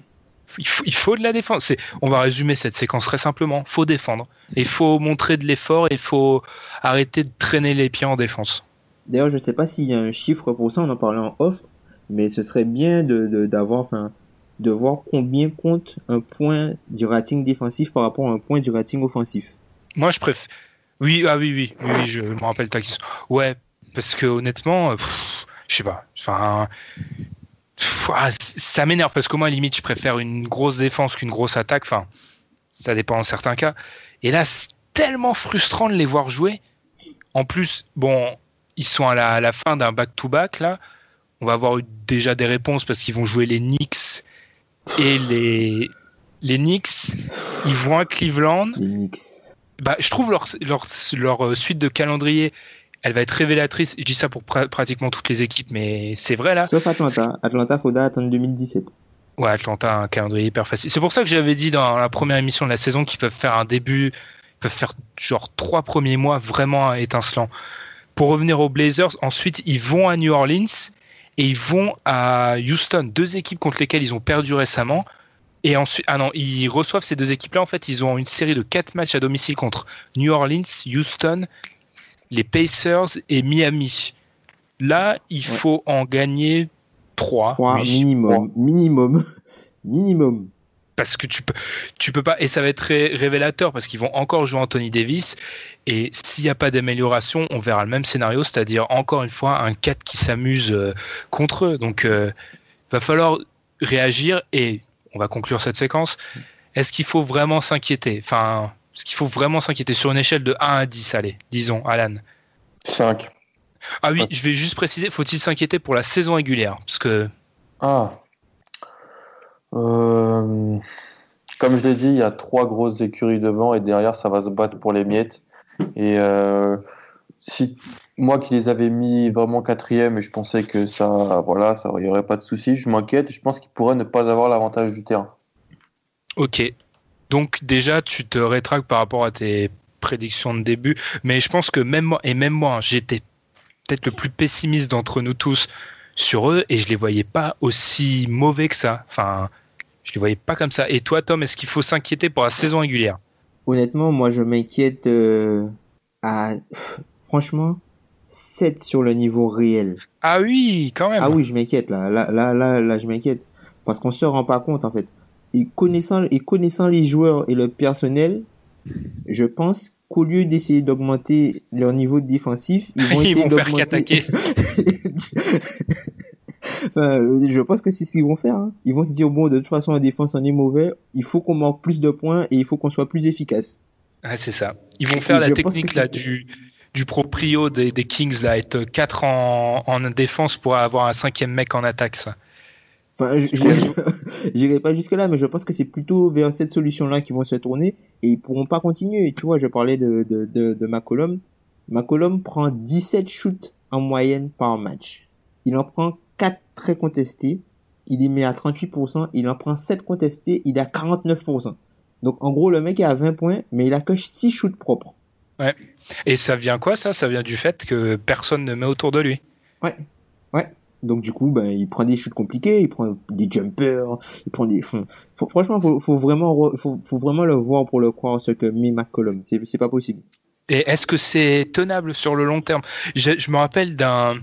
Il, faut, il faut de la défense. C'est- On va résumer cette séquence très simplement. Faut défendre. Il faut montrer de l'effort. Il faut arrêter de traîner les pieds en défense. D'ailleurs, je sais pas s'il y a un chiffre pour ça, on en parlait en off, mais ce serait bien de, d'avoir, de voir combien compte un point du rating défensif par rapport à un point du rating offensif. Moi, je préfère. Oui, ah oui, oui, oui, je me rappelle ta question. Ouais, parce que honnêtement, je sais pas. Enfin, ah, ça m'énerve parce qu'au moins, limite, je préfère une grosse défense qu'une grosse attaque. Enfin, ça dépend en certains cas. Et là, c'est tellement frustrant de les voir jouer. En plus, bon, ils sont à la, à la fin d'un back-to-back là. On va avoir eu déjà des réponses parce qu'ils vont jouer les Knicks et les les Knicks. Ils vont à Cleveland. Les Knicks. Bah, je trouve leur, leur, leur euh, suite de calendrier, elle va être révélatrice. Je dis ça pour pra- pratiquement toutes les équipes, mais c'est vrai là. Sauf Atlanta. Atlanta, faudra attendre 2017. Ouais, Atlanta a un calendrier hyper facile. C'est pour ça que j'avais dit dans la première émission de la saison qu'ils peuvent faire un début, ils peuvent faire genre trois premiers mois vraiment étincelants. Pour revenir aux Blazers, ensuite ils vont à New Orleans et ils vont à Houston, deux équipes contre lesquelles ils ont perdu récemment. Et ensuite, ah non, ils reçoivent ces deux équipes-là. En fait, ils ont une série de quatre matchs à domicile contre New Orleans, Houston, les Pacers et Miami. Là, il faut en gagner trois. 3 oui, minimum. Minimum. minimum. Parce que tu peux, tu peux pas, et ça va être ré- révélateur parce qu'ils vont encore jouer Anthony Davis. Et s'il n'y a pas d'amélioration, on verra le même scénario, c'est-à-dire encore une fois un 4 qui s'amuse euh, contre eux. Donc, euh, va falloir réagir et on va conclure cette séquence. Est-ce qu'il faut vraiment s'inquiéter? Enfin, est-ce qu'il faut vraiment s'inquiéter sur une échelle de 1 à 10 Allez, disons, Alan. 5. Ah oui, je vais juste préciser, faut-il s'inquiéter pour la saison régulière? Parce que Ah. Euh, Comme je l'ai dit, il y a trois grosses écuries devant et derrière, ça va se battre pour les miettes. Et euh, si moi qui les avais mis vraiment quatrième et je pensais que ça, voilà, il y aurait pas de souci, je m'inquiète. Je pense qu'ils pourraient ne pas avoir l'avantage du terrain. Ok. Donc déjà, tu te rétractes par rapport à tes prédictions de début, mais je pense que même moi, et même moi, hein, j'étais peut-être le plus pessimiste d'entre nous tous sur eux, et je les voyais pas aussi mauvais que ça. Enfin, je les voyais pas comme ça. Et toi, Tom, est-ce qu'il faut s'inquiéter pour la saison régulière? Honnêtement, moi, je m'inquiète euh, à, franchement, 7 sur le niveau réel. Ah oui, quand même. Ah oui, je m'inquiète là. Là, là, là, là, je m'inquiète parce qu'on se rend pas compte en fait. Et connaissant et connaissant les joueurs et le personnel, je pense qu'au lieu d'essayer d'augmenter leur niveau défensif, ils vont Ils essayer vont faire qu'attaquer. enfin, je pense que c'est ce qu'ils vont faire. hein. Ils vont se dire bon, de toute façon, la défense on est mauvais. Il faut qu'on marque plus de points et il faut qu'on soit plus efficace. Ah, c'est ça. Ils vont faire Et la technique que là du du proprio des, des Kings là, être 4 en, en défense pour avoir un cinquième mec en attaque. Ça. Enfin, j'irai pas jusque là, mais je pense que c'est plutôt vers cette solution-là qu'ils vont se tourner et ils pourront pas continuer. Tu vois, je parlais de, de, de, de McCollum. McCollum prend 17 shoots en moyenne par match. Il en prend 4 très contestés. Il y met à 38%. Il en prend 7 contestés. Il est à 49%. Donc, en gros, le mec est à 20 points, mais il a que 6 shoots propres. Et ça vient quoi ça? Ça vient du fait que personne ne met autour de lui? Ouais. Ouais. Donc du coup, ben, il prend des shoots compliqués, il prend des jumpers, il prend des. Faut, faut- franchement, faut, faut vraiment, re- faut, faut vraiment le voir pour le croire ce que met McCollum. C'est, c'est pas possible. Et est-ce que c'est tenable sur le long terme? Je, je me rappelle d'un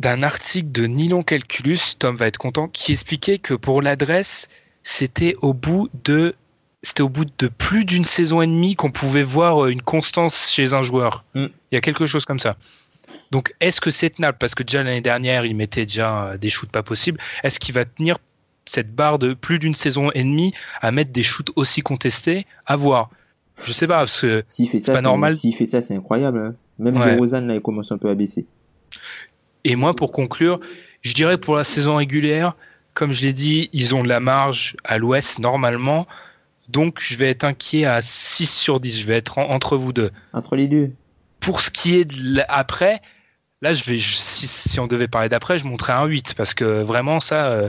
d'un article de Nylon Calculus, Tom va être content, qui expliquait que pour l'adresse, c'était au bout de c'était au bout de plus d'une saison et demie qu'on pouvait voir euh, une constance chez un joueur. Mm. Il y a quelque chose comme ça. Donc est-ce que c'est tenable? Parce que déjà l'année dernière, il mettait déjà euh, des shoots pas possibles. Est-ce qu'il va tenir cette barre de plus d'une saison et demie à mettre des shoots aussi contestés? À voir. Je sais pas, parce que C'est pas normal. s'il fait ça, c'est incroyable. hein. Même Ouais. DeRozan, là, il commence un peu à baisser. Et moi, pour conclure, je dirais pour la saison régulière, comme je l'ai dit, ils ont de la marge à l'ouest normalement. Donc, je vais être inquiet à 6 sur 10. Je vais être en- entre vous deux. Entre les deux. Pour ce qui est de l'après, là, je vais, je- si, si on devait parler d'après, je montrerais un 8. Parce que vraiment, ça, euh,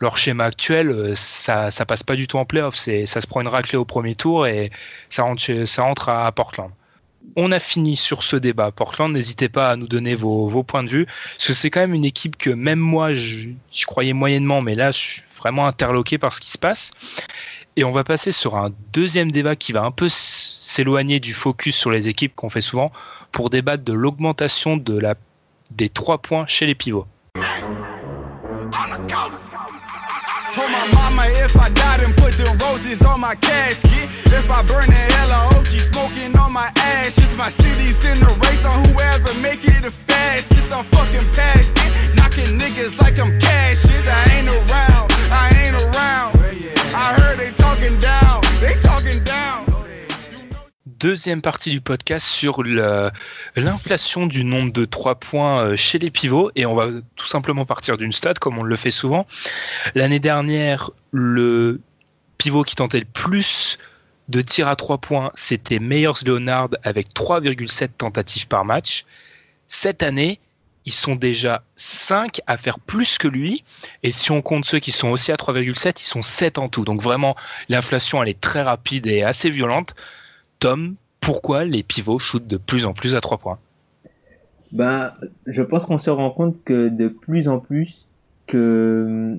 leur schéma actuel, euh, ça, ça passe pas du tout en playoff. Ça se prend une raclée au premier tour et ça rentre, chez- ça rentre à, à Portland. On a fini sur ce débat. Portland, n'hésitez pas à nous donner vos, points de vue. Parce que c'est quand même une équipe que même moi, je croyais moyennement, mais là, je suis vraiment interloqué par ce qui se passe. Et on va passer sur un deuxième débat qui va un peu s'éloigner du focus sur les équipes qu'on fait souvent pour débattre de l'augmentation de la, des trois points chez les pivots. Mama if I and put the roses on my. If I burn OG smoking Deuxième partie du podcast sur l'inflation du nombre de trois points euh, chez les pivots. Et on va tout simplement partir d'une stat, comme on le fait souvent. L'année dernière, le pivot qui tentait le plus de tirs à trois points, c'était Meyers Leonard avec 3,7 tentatives par match. Cette année, ils sont déjà 5 à faire plus que lui. Et si on compte ceux qui sont aussi à 3,7, ils sont 7 en tout. Donc vraiment, l'inflation, elle est très rapide et assez violente. Tom, pourquoi les pivots shootent de plus en plus à 3 points? Bah, je pense qu'on se rend compte que de plus en plus que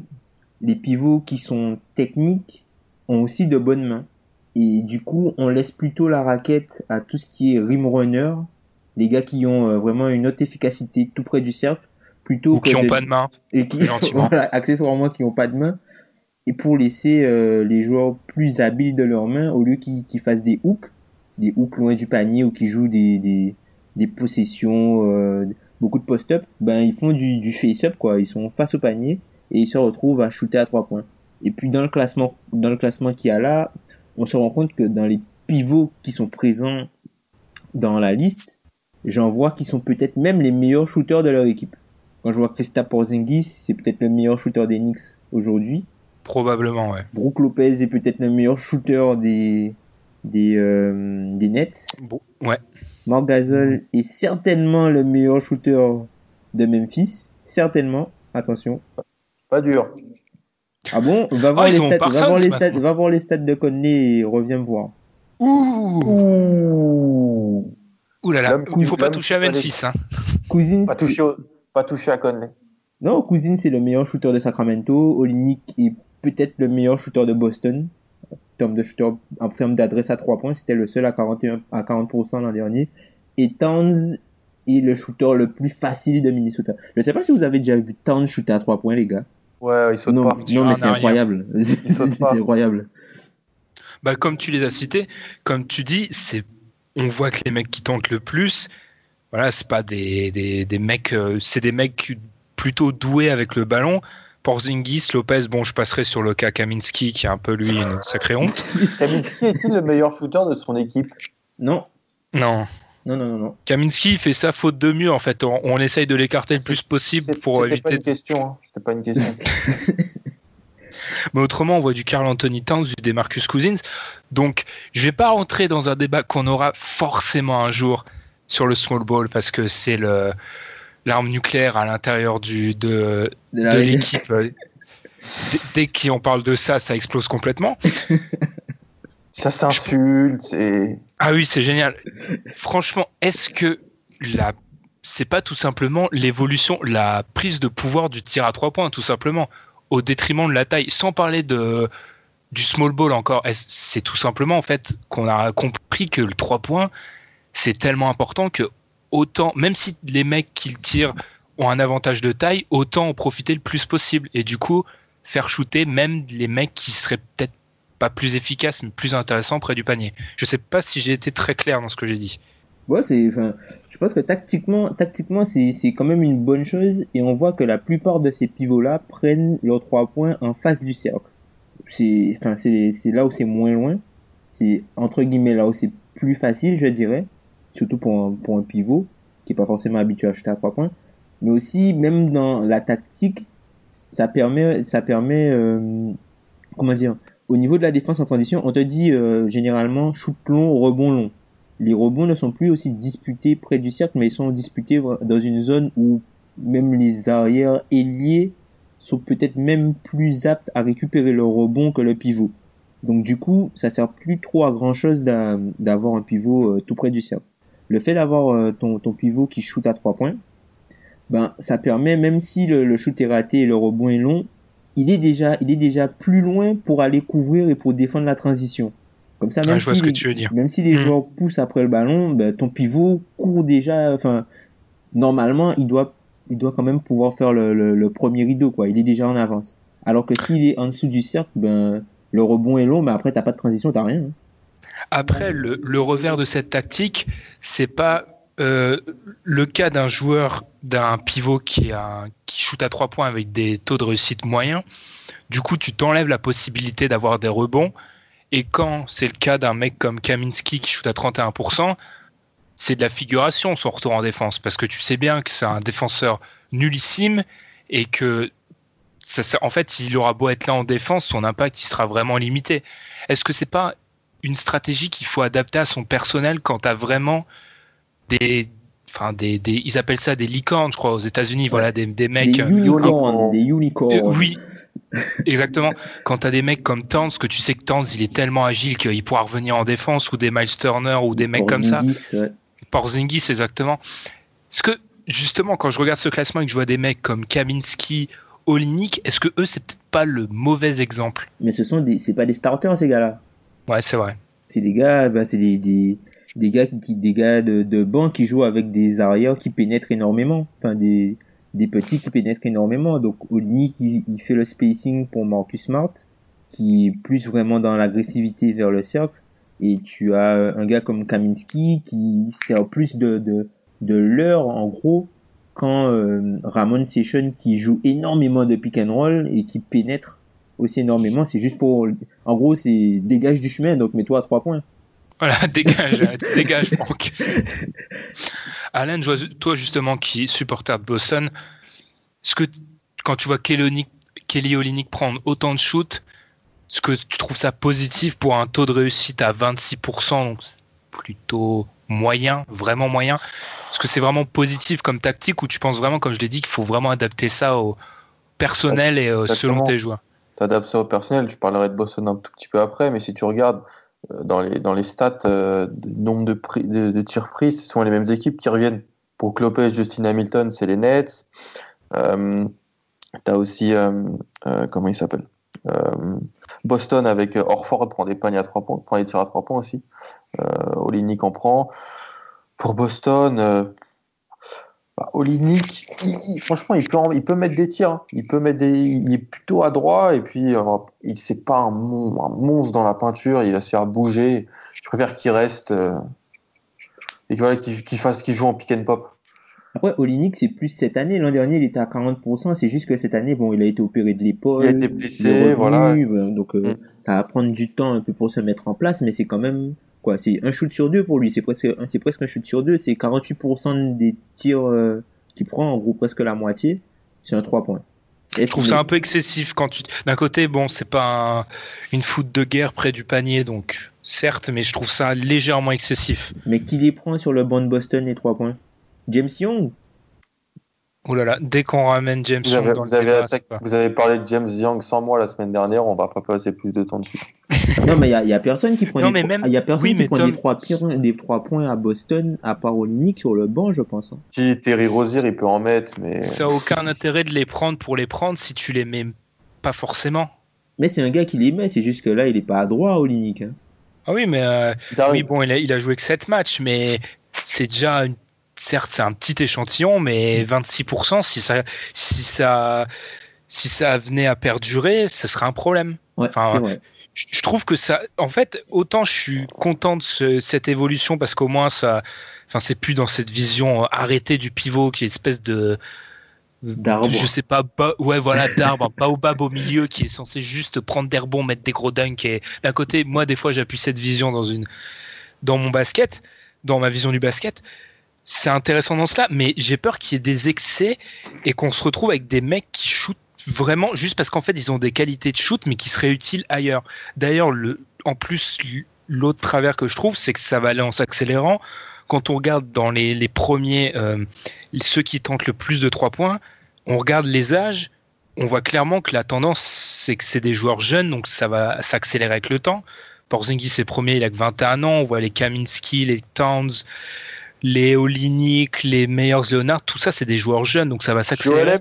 les pivots qui sont techniques ont aussi de bonnes mains. Et du coup, on laisse plutôt la raquette à tout ce qui est rim runner, les gars qui ont euh, vraiment une haute efficacité tout près du cercle, plutôt Ou que qui n'ont pas de main et qui voilà, accessoirement qui ont pas de main et pour laisser euh, les joueurs plus habiles de leurs mains au lieu qu'ils qu'ils fassent des hooks des hooks loin du panier ou qui jouent des des, des possessions euh, beaucoup de post-up ben ils font du, du face-up quoi. Ils sont face au panier et ils se retrouvent à shooter à trois points. Et puis dans le classement dans le classement qu'il y a là on se rend compte que dans les pivots qui sont présents dans la liste j'en vois qui sont peut-être même les meilleurs shooters de leur équipe quand je vois Kristaps Porzingis, c'est peut-être le meilleur shooter des Knicks aujourd'hui. Probablement, ouais. Brook Lopez est peut-être le meilleur shooter des des euh, des Nets. Bon, ouais. Marc Gasol est certainement le meilleur shooter de Memphis, certainement. Attention. Pas dur. Ah bon Va voir ils les stats, va voir les stats, maintenant. va voir les stats de Conley et reviens me voir. Ouh Ouh là là, Même il faut pas toucher à Memphis. Hein. Cousins, Pas touché, au- pas touché à Conley. non, Cousins c'est le meilleur shooter de Sacramento. Olinik est peut-être le meilleur shooter de Boston. En termes de shooter, en termes d'adresse à 3 points, c'était le seul à 41, à 40% l'an dernier. Et Towns est le shooter le plus facile de Minnesota. Je sais pas si vous avez déjà vu Towns shooter à 3 points, les gars. Ouais, il saute non, pas. non, en mais c'est incroyable. c'est pas. incroyable. Bah, comme tu les as cités, comme tu dis, c'est, on voit que les mecs qui tentent le plus, voilà, c'est pas des, des, des mecs, euh, c'est des mecs plutôt doués avec le ballon. Porzingis, Lopez, bon, je passerai sur le cas Kaminski, qui est un peu lui une sacrée honte. Kaminski est-il le meilleur shooter de son équipe? Non, Non, Non, non, non, non. Kaminski fait sa faute de mieux en fait. On, on essaye de l'écarter le plus possible pour C'était pas éviter. une question. hein. C'était pas une question. Mais autrement, on voit du Carl Anthony Towns, du Demarcus Cousins. Donc, je vais pas rentrer dans un débat qu'on aura forcément un jour sur le small ball parce que c'est le l'arme nucléaire à l'intérieur du de, l'équipe. Dès- Dès qu'on parle de ça, ça explose complètement. Ça s'insulte. Ah oui, c'est génial. Franchement, est-ce que la c'est pas tout simplement l'évolution, la prise de pouvoir du tir à trois points, tout simplement, au détriment de la taille, sans parler de du small ball encore. C'est tout simplement en fait qu'on a compris que le 3 points, c'est tellement important que autant, même si les mecs qui le tirent ont un avantage de taille, autant en profiter le plus possible. Et du coup, faire shooter même les mecs qui seraient peut-être pas plus efficaces, mais plus intéressants près du panier. Je sais pas si j'ai été très clair dans ce que j'ai dit. Ouais, c'est, je pense que tactiquement, tactiquement, c'est, quand même une bonne chose et on voit que la plupart de ces pivots-là prennent leurs trois points en face du cercle. C'est, enfin, c'est, là où c'est moins loin. C'est, entre guillemets, là où c'est plus facile, je dirais. Surtout pour un, pour un pivot qui est pas forcément habitué à shooter à trois points. Mais aussi, même dans la tactique, ça permet, ça permet, euh, comment dire, au niveau de la défense en transition, on te dit, euh, généralement, shoot long, rebond long les rebonds ne sont plus aussi disputés près du cercle, mais ils sont disputés dans une zone où même les arrières ailiers sont peut-être même plus aptes à récupérer le rebond que le pivot. Donc du coup, ça sert plus trop à grand chose d'a- d'avoir un pivot euh, tout près du cercle. Le fait d'avoir euh, ton, pivot qui shoot à trois points, ben ça permet même si le shoot est raté et le rebond est long, il est déjà il est déjà plus loin pour aller couvrir et pour défendre la transition. Comme ça, même Ah, vois si les- même si les joueurs poussent après le ballon, ben, ton pivot court déjà. Enfin, normalement, il doit, il doit quand même pouvoir faire le, le, le premier rideau, quoi. Il est déjà en avance. Alors que s'il est en dessous du cercle, ben, le rebond est long, mais après, t'as pas de transition, t'as rien. hein. Après, le, le revers de cette tactique, c'est pas euh, le cas d'un joueur, d'un pivot qui, a, shoot à trois points avec des taux de réussite moyens. Du coup, tu t'enlèves la possibilité d'avoir des rebonds. Et quand c'est le cas d'un mec comme Kaminski qui shoot à 31%, c'est de la figuration son retour en défense. Parce que tu sais bien que c'est un défenseur nullissime et que en fait, il aura beau être là en défense, son impact il sera vraiment limité. Est-ce que c'est pas une stratégie qu'il faut adapter à son personnel quand tu as vraiment des, enfin des, des, ils appellent ça des licornes, je crois, aux États-Unis, voilà, des, des mecs. Des euh, des unicorns. euh, oui, exactement. Quand tu as des mecs comme Towns, que tu sais que Towns il est tellement agile qu'il pourra revenir en défense, ou des Miles Turner, ou des mecs comme ça. Porzingis, ouais. Porzingis, exactement. Est-ce que, justement, quand je regarde ce classement et que je vois des mecs comme Kaminski, Olinik, est-ce que eux, c'est peut-être pas le mauvais exemple? Mais ce sont des, c'est pas des starters, ces gars-là. Ouais, c'est vrai. C'est des gars, ben, c'est des, des, des gars qui, des gars de, de qui jouent avec des arrières qui pénètrent énormément. Enfin, des, des petits qui pénètrent énormément. Donc, Olinik, il, il fait le spacing pour Marcus Smart, qui est plus vraiment dans l'agressivité vers le cercle. Et tu as euh, un gars comme Kaminski qui sert plus de, de, de l'heure, en gros, quand euh, Ramon Session qui joue énormément de pick and roll et qui pénètre aussi énormément, c'est juste pour, en gros, c'est dégage du chemin, donc mets-toi à trois points. Voilà, dégage, dégage, Franck. Vois- toi justement qui supporter Boston, est-ce que quand tu vois Kelly Olynyk- Kelly Olynyk prendre autant de shoots, est-ce que tu trouves ça positif pour un taux de réussite à 26%, donc plutôt moyen, vraiment moyen? Est-ce que c'est vraiment positif comme tactique ou tu penses vraiment, comme je l'ai dit, qu'il faut vraiment adapter ça au personnel et euh, selon tes joueurs? T'adaptes ça au personnel. Je parlerai de Boston un tout petit peu après, mais si tu regardes dans les, dans les stats, euh, nombre de, pri- de, tirs pris, ce sont les mêmes équipes qui reviennent. Pour Clopez, Justin Hamilton, c'est les Nets. Euh, T'as aussi, euh, euh, comment il s'appelle? Euh, Boston avec euh, Orford prend des paniers à trois points, prend des tirs à trois points aussi. Euh, Olinik en prend. Pour Boston, euh, bah, Olinik, franchement, il peut, il peut mettre des tirs. hein. Il peut mettre des, il est plutôt adroit et puis euh, il c'est pas un, mon- un monstre dans la peinture. Il va se faire bouger. Je préfère qu'il reste euh, et voilà, qu'il fasse, qu'il joue en pick and pop. Après, Olinik, c'est plus cette année. L'an dernier, il était à 40%. C'est juste que cette année, bon, il a été opéré de l'épaule. Il a été blessé, revenu, voilà. euh, Donc, euh, Mm. ça va prendre du temps un peu pour se mettre en place, mais c'est quand même quoi. C'est un shoot sur deux pour lui. C'est presque, c'est presque un shoot sur deux. C'est 48% des tirs euh, qu'il prend, en gros presque la moitié. C'est un 3 points. Je trouve ça un peu excessif quand tu. D'un côté, bon, c'est pas un- une foot de guerre près du panier, donc certes, mais je trouve ça légèrement excessif. Mais qui les prend sur le banc de Boston, les 3 points? James Young? Oh là là, dès qu'on ramène James Vous Young avez, dans le vous avez débat, attaqué- c'est pas- vous avez parlé de James Young sans moi la semaine dernière, on va pas passer plus de temps dessus. Non, mais il y a, personne qui prend Non, des mais trois- même- y a personne oui, qui mais prend Tom- des, trois points, des trois points à Boston, à part Olenek sur le banc, je pense. hein. Si Terry Rozier, il peut en mettre, mais Ça a aucun intérêt de les prendre pour les prendre si tu les mets pas forcément. Mais c'est un gars qui les met, c'est juste que là, il est pas à droit, Olenek. Hein. Ah oui, mais euh, oui, bon, il a, il a joué que 7 matchs, mais c'est déjà une... certes c'est un petit échantillon, mais 26%, si ça, si ça, si ça venait à perdurer, ce serait un problème. Ouais, Enfin, vrai. je je trouve que ça, en fait, autant je suis content de ce- cette évolution parce qu'au moins ça, enfin, c'est plus dans cette vision euh, arrêtée du pivot qui est espèce de, D'arbre. je sais pas, ba- ouais, voilà, d'arbre, un baobab au milieu qui est censé juste prendre des rebonds, mettre des gros dunks. Et d'un côté, moi, des fois, j'appuie cette vision dans une, dans mon basket, dans ma vision du basket. C'est intéressant dans cela, mais j'ai peur qu'il y ait des excès et qu'on se retrouve avec des mecs qui shootent vraiment juste parce qu'en fait, ils ont des qualités de shoot, mais qui seraient utiles ailleurs. D'ailleurs, le, en plus, l'autre travers que je trouve, c'est que ça va aller en s'accélérant. Quand on regarde dans les, premiers, euh, ceux qui tentent le plus de trois points, on regarde les âges, on voit clairement que la tendance, c'est que c'est des joueurs jeunes, donc ça va s'accélérer avec le temps. Porzingis est premier, il a que 21 ans. On voit les Kaminski, les Towns, les Olinik, les Meyers Leonard, tout ça, c'est des joueurs jeunes, donc ça va s'accélérer.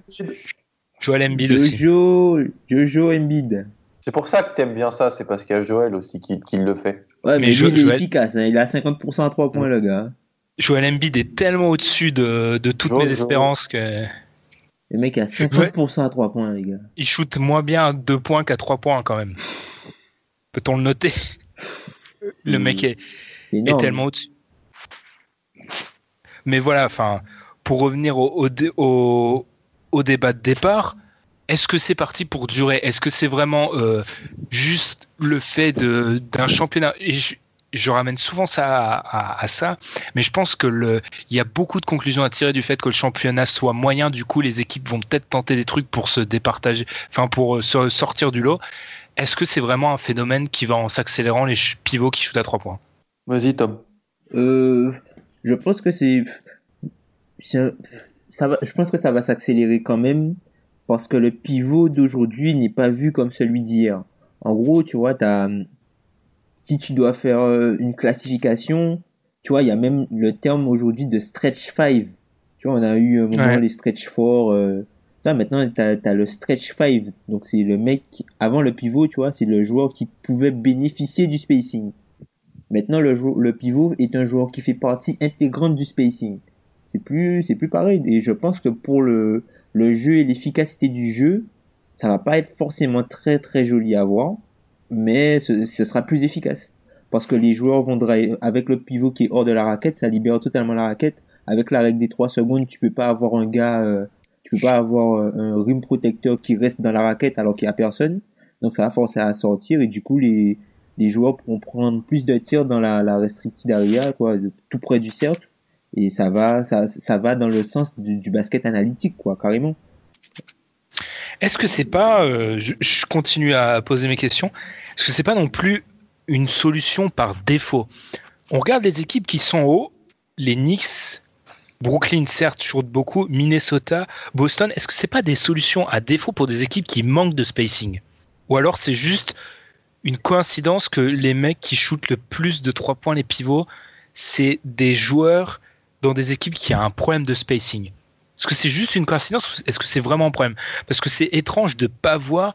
Joel Embiid, aussi. Jojo, Jojo Embiid. c'est pour ça que t'aimes bien ça, c'est parce qu'il y a Joel aussi qui, qui le fait. Ouais, mais, Mais Jo- lui, il est efficace. hein. Il a 50% à 3 points, le gars. Joel Embiid est tellement au-dessus de, de toutes Jojo. mes espérances que Le mec a 50% à 3 points, les gars. il shoot moins bien à 2 points qu'à 3 points quand même. Peut-on le noter? Le mec est, tellement au-dessus. Mais voilà, enfin, pour revenir au, au, dé- au- au débat de départ, est-ce que c'est parti pour durer? Est-ce que c'est vraiment euh, juste le fait de- d'un championnat? Et je, je ramène souvent ça à, à- à ça, mais je pense que le, il y a beaucoup de conclusions à tirer du fait que le championnat soit moyen. Du coup, les équipes vont peut-être tenter des trucs pour se départager, enfin pour euh, se sortir du lot. Est-ce que c'est vraiment un phénomène qui va en s'accélérant les pivots qui shootent à trois points? Vas-y Tom. Euh, je pense que c'est, ça va, je pense que ça va s'accélérer quand même parce que le pivot d'aujourd'hui n'est pas vu comme celui d'hier. En gros, tu vois, t'as, si tu dois faire euh, une classification, tu vois, il y a même le terme aujourd'hui de stretch 5. Tu vois, on a eu un moment Ouais. les stretch 4, euh, ça, maintenant, t'as, t'as le stretch 5. Donc, c'est le mec, qui- avant le pivot, tu vois, c'est le joueur qui pouvait bénéficier du spacing. Maintenant, le, pivot est un joueur qui fait partie intégrante du spacing. C'est plus, c'est plus pareil. Et je pense que pour le, le jeu et l'efficacité du jeu, ça va pas être forcément très très joli à voir, mais ce, sera plus efficace. Parce que les joueurs vont avec le pivot qui est hors de la raquette, ça libère totalement la raquette. Avec la règle des 3 secondes, tu peux pas avoir un gars, euh, tu peux pas avoir euh, un rim protecteur qui reste dans la raquette alors qu'il y a personne. Donc ça va forcer à sortir et du coup les, les joueurs pourront prendre plus de tirs dans la, la restricted area, quoi, tout près du cercle. Et ça va, ça, va dans le sens du, basket analytique, quoi, carrément. Est-ce que c'est pas, euh, je, continue à poser mes questions, est-ce que c'est pas non plus une solution par défaut? On regarde les équipes qui sont hauts, les Knicks, Brooklyn certes shootent beaucoup, Minnesota, Boston, est-ce que c'est pas des solutions à défaut pour des équipes qui manquent de spacing? Ou alors c'est juste une coïncidence que les mecs qui shootent le plus de 3 points les pivots, c'est des joueurs dans des équipes qui ont un problème de spacing Est-ce que c'est juste une coïncidence ou est-ce que c'est vraiment un problème? Parce que c'est étrange de pas voir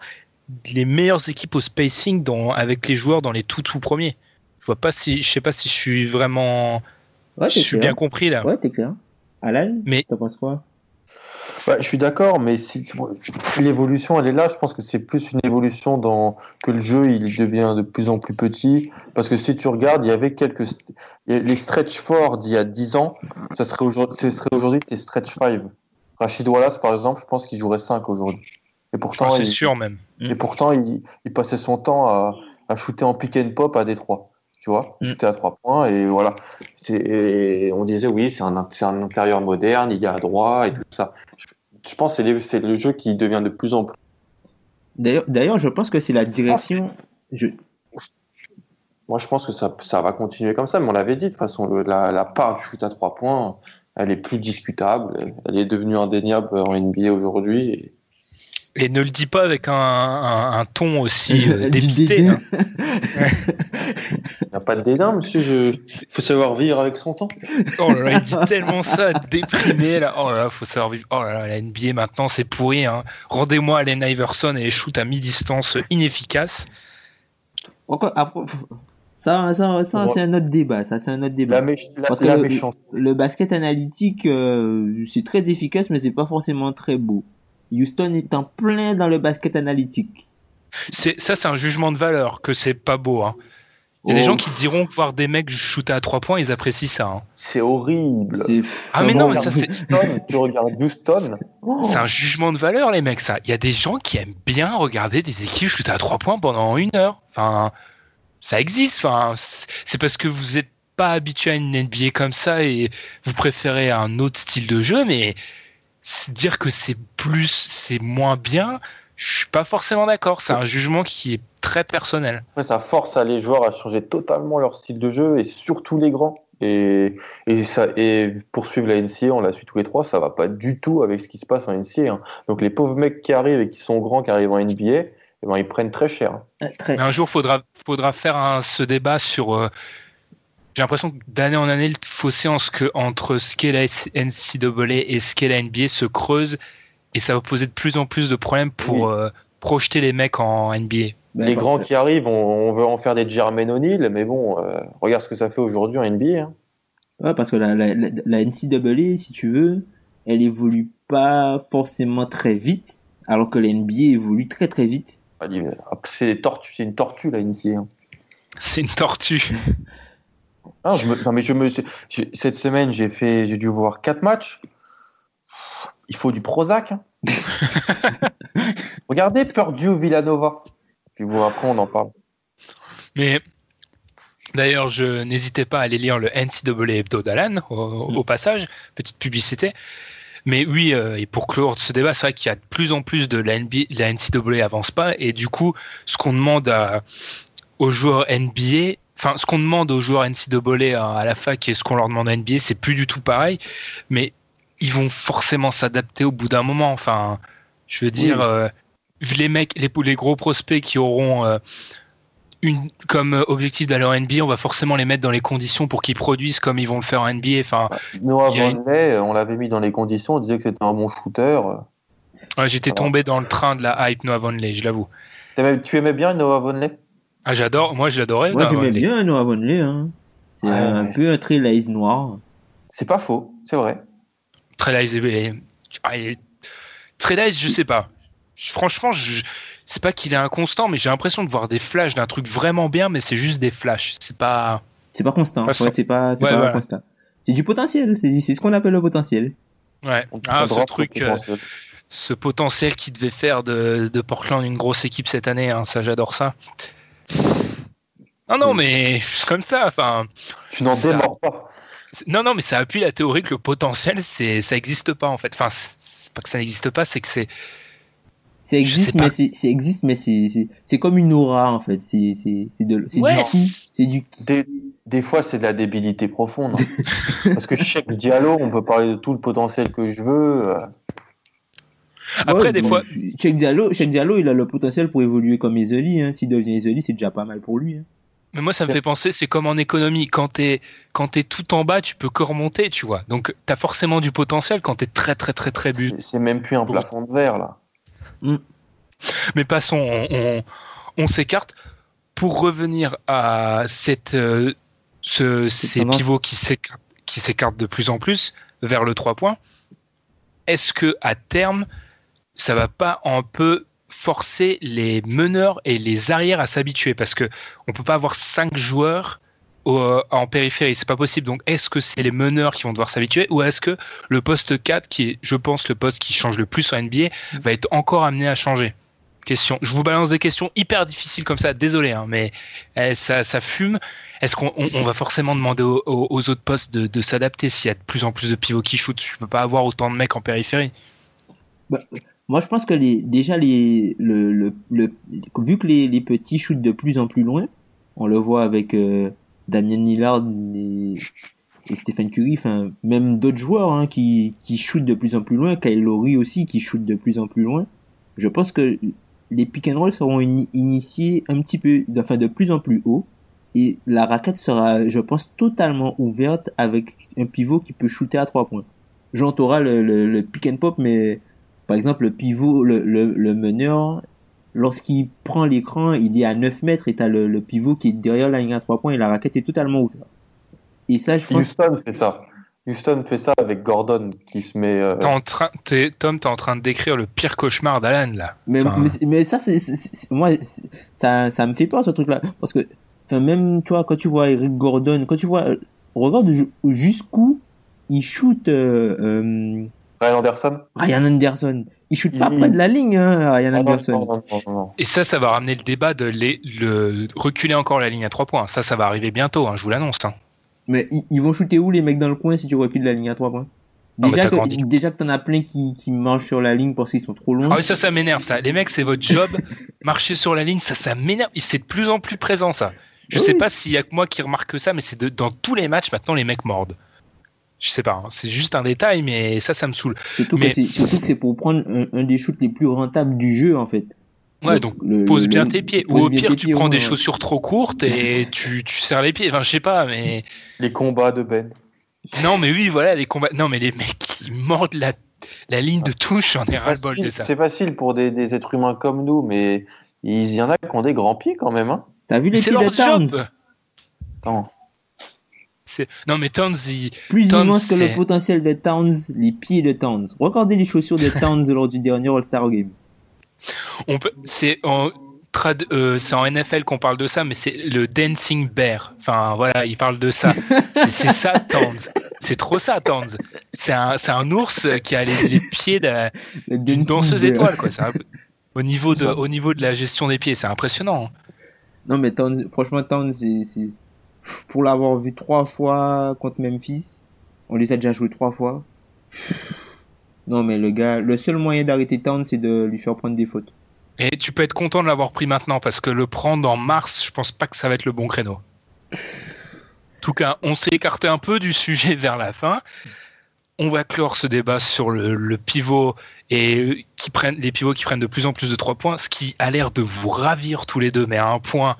les meilleures équipes au spacing dans, avec les joueurs dans les tout tout premiers. Je vois pas si, je sais pas si je suis vraiment, Ouais, je suis clair. bien compris là. Ouais, t'es clair. Alan, Mais- t'en penses quoi? Ouais, je suis d'accord, mais si l'évolution, elle est là. Je pense que c'est plus une évolution dans que le jeu, il devient de plus en plus petit. Parce que si tu regardes, il y avait quelques y a- les stretch four d'il y a 10 ans, ça serait aujourd'hui, ce serait aujourd'hui tes stretch 5. Rachid Wallace, par exemple, je pense qu'il jouerait 5 aujourd'hui. Et pourtant, Ah, c'est il, sûr même. et pourtant, il, il passait son temps à, à shooter en pick and pop à Détroit. tu vois, Mm. shooter à trois points et voilà. C'est, et on disait oui, c'est un, c'est un intérieur moderne, il est à droit et tout ça. Je, je pense que c'est, le jeu qui devient de plus en plus. D'ailleurs, d'ailleurs, je pense que c'est la direction. Je, Moi, je pense que ça, ça va continuer comme ça, mais on l'avait dit de toute façon, le- la, la part du shoot à trois points, elle est plus discutable, elle est devenue indéniable en NBA aujourd'hui. Et- ne le dis pas avec un, un- un ton aussi euh, dédain. hein. Il n'y a pas de dédain, monsieur. Je... Il faut savoir vivre avec son temps. Oh là là, il dit tellement ça, déprimé là. Oh là là, faut savoir vivre. Oh là là, la NBA maintenant c'est pourri. Hein. Rendez-moi Allen Iverson et les shoots à mi-distance inefficaces. Après, ça, ça, ça Bon. c'est un autre débat. Ça, c'est un autre débat. La, méch- la- Parce que la le- méchance. Le basket analytique, euh, c'est très efficace, mais c'est pas forcément très beau. Houston est en plein dans le basket analytique. C'est ça, c'est un jugement de valeur que c'est pas beau. Hein. Il y a des Oh, gens qui diront que voir des mecs shooter à trois points, ils apprécient ça. hein. C'est horrible. Ah mais non, mais ça c'est Houston, tu regardes Houston. Oh, c'est un jugement de valeur les mecs. Ça, il y a des gens qui aiment bien regarder des équipes shooter à trois points pendant une heure. Enfin, ça existe. Enfin, c'est parce que vous êtes pas habitué à une NBA comme ça et vous préférez un autre style de jeu, mais dire que c'est plus, c'est moins bien, je suis pas forcément d'accord. C'est un jugement qui est très personnel. Après, ça force à les joueurs à changer totalement leur style de jeu et surtout les grands. Et, et, ça, et poursuivre la NCA, on l'a su tous les trois, ça va pas du tout avec ce qui se passe en NCA. hein. Donc les pauvres mecs qui arrivent et qui sont grands, qui arrivent en NBA, eh ben, ils prennent très cher. très. Mais un jour, faudra, faudra faire un- ce débat sur. euh, j'ai l'impression que d'année en année, le fossé en ce que- entre ce qu'est la NCAA et ce qu'est la NBA se creuse et ça va poser de plus en plus de problèmes pour euh, projeter les mecs en NBA. Ben, les grands que- qui arrivent, on, on veut en faire des Jermaine O'Neal, mais bon, euh, regarde ce que ça fait aujourd'hui en NBA. hein. Ouais, parce que la, la, la, la NCAA, si tu veux, elle évolue pas forcément très vite, alors que la NBA évolue très très vite. Ah, dis- C'est des tortues- c'est une tortue la NCA. hein. C'est une tortue. Je me- non, mais je me, cette semaine, j'ai fait, j'ai dû voir quatre matchs. Il faut du Prozac. hein. Regardez Purdue Villanova. Puis vous, après, on en parle. Mais d'ailleurs, je n'hésitais pas à aller lire le NCAA Hebdo d'Alan au, au passage, petite publicité. Mais oui, euh, et pour clore ce débat, c'est vrai qu'il y a de plus en plus de la, NBA, la NCAA avance pas, et du coup, ce qu'on demande à- aux joueurs NBA, enfin, ce qu'on demande aux joueurs NCAA à, à la fac et ce qu'on leur demande à NBA, c'est plus du tout pareil, mais ils vont forcément s'adapter au bout d'un moment. Enfin, je veux dire, euh, les mecs, les, les gros prospects qui auront euh, une, comme objectif d'aller en NBA, on va forcément les mettre dans les conditions pour qu'ils produisent comme ils vont le faire en NBA. Enfin, Noah Il y a une- Vonleh, on l'avait mis dans les conditions, on disait que c'était un bon shooter. ouais, j'étais tombé dans le train de la hype Noah Vonleh, je l'avoue. Tu aimais bien Noah Vonleh Ah, j'adore, moi je l'adorais. Moi, Noah j'aimais bien Noah Vonleh, hein. C'est Ouais, un ouais. peu un laïs noir. C'est pas faux, c'est vrai. Très light, et- ah, je sais pas. Franchement, je, c'est pas qu'il est inconstant, mais j'ai l'impression de voir des flashs d'un truc vraiment bien, mais c'est juste des flashs. C'est pas. C'est pas constant. Pas Ouais, sûr. c'est pas, c'est Ouais, pas voilà. constant. C'est du potentiel. C'est c'est ce qu'on appelle le potentiel. Ouais. On- Ah, ce truc, euh, potentiel. ce potentiel qui devait faire de, de Portland une grosse équipe cette année, hein, ça j'adore ça. Non, non, mais c'est comme ça. Enfin, Tu n'en ça- démords pas. non, non, mais ça appuie la théorie que le potentiel, c'est, ça n'existe pas en fait. Enfin, c'est pas que ça n'existe pas, c'est que c'est. Ça Je existe, sais pas. mais c'est, existe, mais c'est, comme une aura, en fait. C'est, c'est, c'est de, c'est Ouais, du qui. Des, des fois, c'est de la débilité profonde. hein. Parce que chaque Diallo, on peut parler de tout le potentiel que je veux. Après, Ouais, des bon, fois, Cheikh Diallo, Cheikh Diallo, il a le potentiel pour évoluer comme Ezeli, hein. S'il devient Ezeli, c'est déjà pas mal pour lui, hein. Mais moi, ça me fait penser, c'est comme en économie. Quand t'es, quand t'es tout en bas, tu peux que remonter, tu vois. Donc, t'as forcément du potentiel quand t'es très, très, très, très but. c'est- même plus un Bon. plafond de verre, là. Mais passons, on, on, on s'écarte. Pour revenir à cette, euh, ce, ces tendance. pivots qui s'écartent, qui s'écartent de plus en plus vers le 3 points, est-ce que à terme, ça va pas un peu forcer les meneurs et les arrières à s'habituer Parce que on peut pas avoir cinq joueurs au- en périphérie, c'est pas possible. Donc, est-ce que c'est les meneurs qui vont devoir s'habituer ou est-ce que le poste 4, qui est, je pense, le poste qui change le plus en NBA, va être encore amené à changer? Question. Je vous balance des questions hyper difficiles comme ça. Désolé, hein, mais eh, ça, fume. Est-ce qu'on on- on va forcément demander aux, autres postes de, s'adapter s'il y a de plus en plus de pivots qui shootent? Je peux pas avoir autant de mecs en périphérie. Moi, je pense que les, déjà, les, le, le, le, vu que les, les petits shootent de plus en plus loin, on le voit avec euh, Damien Lillard et, et Stephen Curry, enfin, même d'autres joueurs hein, qui, qui shootent de plus en plus loin, Kyle Lowry aussi qui shoot de plus en plus loin. Je pense que les pick and roll seront ini- initiés un petit peu, enfin, de plus en plus haut. Et la raquette sera, je pense, totalement ouverte avec un pivot qui peut shooter à trois points. Genre, t'auras le, le, le pick and pop, mais par exemple, le pivot, le, le, le meneur, lorsqu'il prend l'écran, il est à 9 mètres et t'as le, le pivot qui est derrière la ligne à 3 points et la raquette est totalement ouverte. Et ça, je pense, Houston fait ça. Houston fait ça avec Gordon qui se met. euh, T'es en train, t'es- Tom, t'es en train de décrire le pire cauchemar d'Alan là. mais, Enfin, mais, mais ça, c'est, moi, ça, ça me fait peur ce truc-là. Parce que, enfin, même, toi, quand tu vois Eric Gordon, quand tu vois, euh, regarde ju- jusqu'où il shoot, euh, euh, Ryan Anderson. Ryan Anderson. Il shoot pas Il- près de la ligne, hein, Ryan Ah Anderson. non, non, non, non. Et ça, ça va ramener le débat de les, le, reculer encore la ligne à 3 points. Ça, ça va arriver bientôt, hein, je vous l'annonce. hein. Mais ils, vont shooter où les mecs dans le coin si tu recules la ligne à 3 points? Déjà que, déjà que t'en as plein qui, qui marchent sur la ligne parce qu'ils sont trop loin. Ah oui, ça, ça m'énerve, ça. Les mecs, c'est votre job. Marcher sur la ligne, ça, ça m'énerve. C'est de plus en plus présent, ça. Je Oui. sais pas s'il y a que moi qui remarque ça, mais c'est de- dans tous les matchs, maintenant, les mecs mordent. Je sais pas, hein. c'est juste un détail, mais ça, ça me saoule. Surtout, mais- que c'est, pour prendre un, un des shoots les plus rentables du jeu en fait. Ouais, donc le- pose le- bien le- tes pieds. Ou au pire, tu pieds, prends ouais, des chaussures trop courtes et tu, tu serres les pieds. Enfin, je sais pas, mais. Les combats de Ben. Non, mais oui, voilà, les combats. Non, mais les mecs qui mordent la, la ligne de touche, j'en ai ras-le-bol de ça. C'est facile pour des, des êtres humains comme nous, mais il y en a qui ont des grands pieds quand même. Hein. T'as vu les c'est pieds de leur job. Attends. Non, mais Towns, il- Plus Towns, immense que le potentiel de Towns, les pieds de Towns. Regardez les chaussures de Towns lors du dernier All-Star Game. on peut, c'est en, euh, c'est en NFL qu'on parle de ça, mais c'est le dancing bear. Enfin, voilà, il parle de ça. C'est ça, Towns. C'est trop ça, Towns. C'est un, c'est un ours qui a les, les pieds d'une danseuse bear. étoile, quoi. Un au niveau de, au niveau de la gestion des pieds, c'est impressionnant. hein. Non mais Towns, franchement Towns. Pour l'avoir vu trois fois contre Memphis, on les a déjà joués trois fois. Non mais le gars, le seul moyen d'arrêter Towns, c'est de lui faire prendre des fautes. Et tu peux être content de l'avoir pris maintenant parce que le prendre en mars, je pense pas que ça va être le bon créneau. En tout cas, on s'est écarté un peu du sujet vers la fin. On va clore ce débat sur le, le pivot et euh, qui prennent les pivots qui prennent de plus en plus de trois points, ce qui a l'air de vous ravir tous les deux, mais à un point,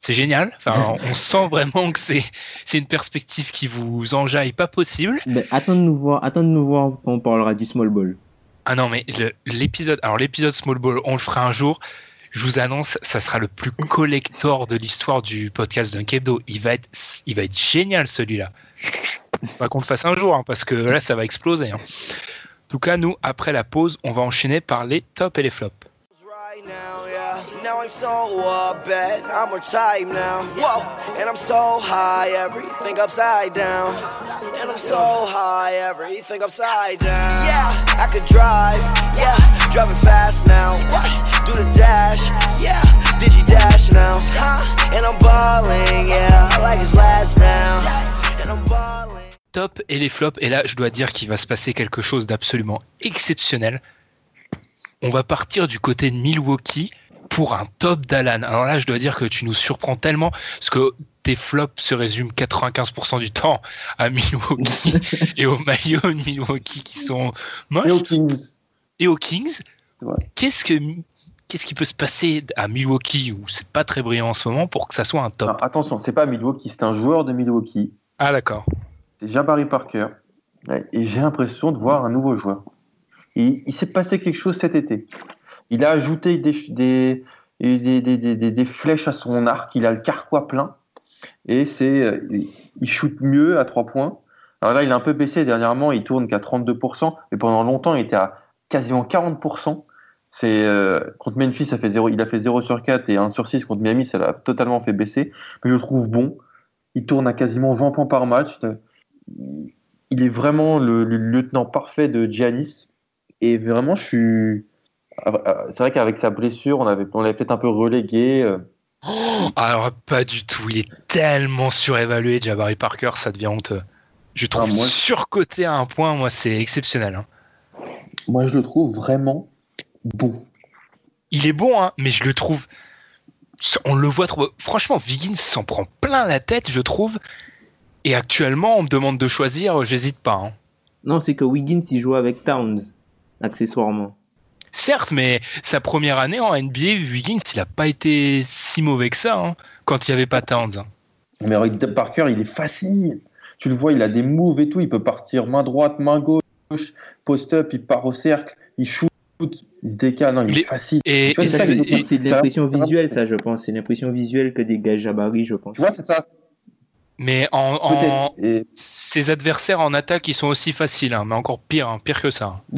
c'est génial. Enfin, on sent vraiment que c'est c'est une perspective qui vous enjaille pas possible. Ben, attends de nous voir, attends de nous voir quand on parlera du small ball. Ah non, mais le- l'épisode, alors l'épisode Small Ball, on le fera un jour. Je vous annonce, ça sera le plus collector de l'histoire du podcast d'un Kebdo. Il va être, il va être génial celui-là. Faudra qu'on le fasse un jour, hein, parce que là, ça va exploser. hein. En tout cas, nous, après la pause, on va enchaîner par les tops et les flops. So up bad, I'm type now. Whoa, and I'm so high, everything upside down. And I'm so high, everything upside down. Yeah, I could drive, yeah, driving fast now. Do the dash, yeah, digi dash now. Huh? And I'm balling, yeah, like it's last now. And I'm balling. top et les flops. Et là, je dois dire qu'il va se passer quelque chose d'absolument exceptionnel. On va partir du côté de Milwaukee pour un top d'Alan. Alors là, je dois dire que tu nous surprends tellement parce que tes flops se résument 95% du temps à Milwaukee et au maillot de Milwaukee qui sont moches Et aux Kings. et aux Kings. Ouais. Qu'est-ce que qu'est-ce qui peut se passer à Milwaukee où c'est pas très brillant en ce moment pour que ça soit un top? Alors, attention, c'est pas Milwaukee, c'est un joueur de Milwaukee. Ah d'accord. C'est Jabari Parker. Et j'ai l'impression de voir un nouveau joueur. Et il s'est passé quelque chose cet été. Il a ajouté des, des, des, des, flèches à son arc. Il a le carquois plein. Et c'est, euh, il- shoot mieux à trois points. Alors là, il a un peu baissé dernièrement. Il tourne qu'à 32%. Mais pendant longtemps, il était à quasiment 40%. C'est, euh, contre Memphis, ça fait 0, il a fait 0 sur 4 et 1 sur 6 contre Miami, ça l'a totalement fait baisser. Mais je le trouve bon. Il tourne à quasiment 20 points par match il est vraiment le, le lieutenant parfait de Giannis. Et vraiment, je suis. Euh, c'est vrai qu'avec sa blessure, on avait, on l'avait peut-être un peu relégué. euh. Alors, pas du tout. Il est tellement surévalué, Jabari Parker, ça devient honteux. Je trouve Ah, moi- surcoté à un point, moi, c'est exceptionnel. hein. Moi, je le trouve vraiment bon. Il est bon, hein, mais je le trouve. On le voit trop. Franchement, Wiggins s'en prend plein la tête, je trouve. Et actuellement, on me demande de choisir, j'hésite pas. hein. Non, c'est que Wiggins, il joue avec Towns, accessoirement. Certes, mais sa première année en NBA, Wiggins, il a pas été si mauvais que ça hein, quand il n'y avait pas Towns. Mais regarde, Parker, il est facile. Tu le vois, il a des moves et tout. Il peut partir main droite, main gauche, post-up, il part au cercle, il shoot, il se décale. Non, il, est facile. Et, Tu vois, et c'est ça, ça, c'est- c'est- C'est de ça- l'impression ça- visuelle, ça, je pense. C'est l'impression visuelle que dégage Jabari, je pense. Tu vois, c'est ça. mais en, en- Peut-être. Et- ses adversaires en attaque, ils sont aussi faciles, hein, mais encore pire, hein, pire que ça.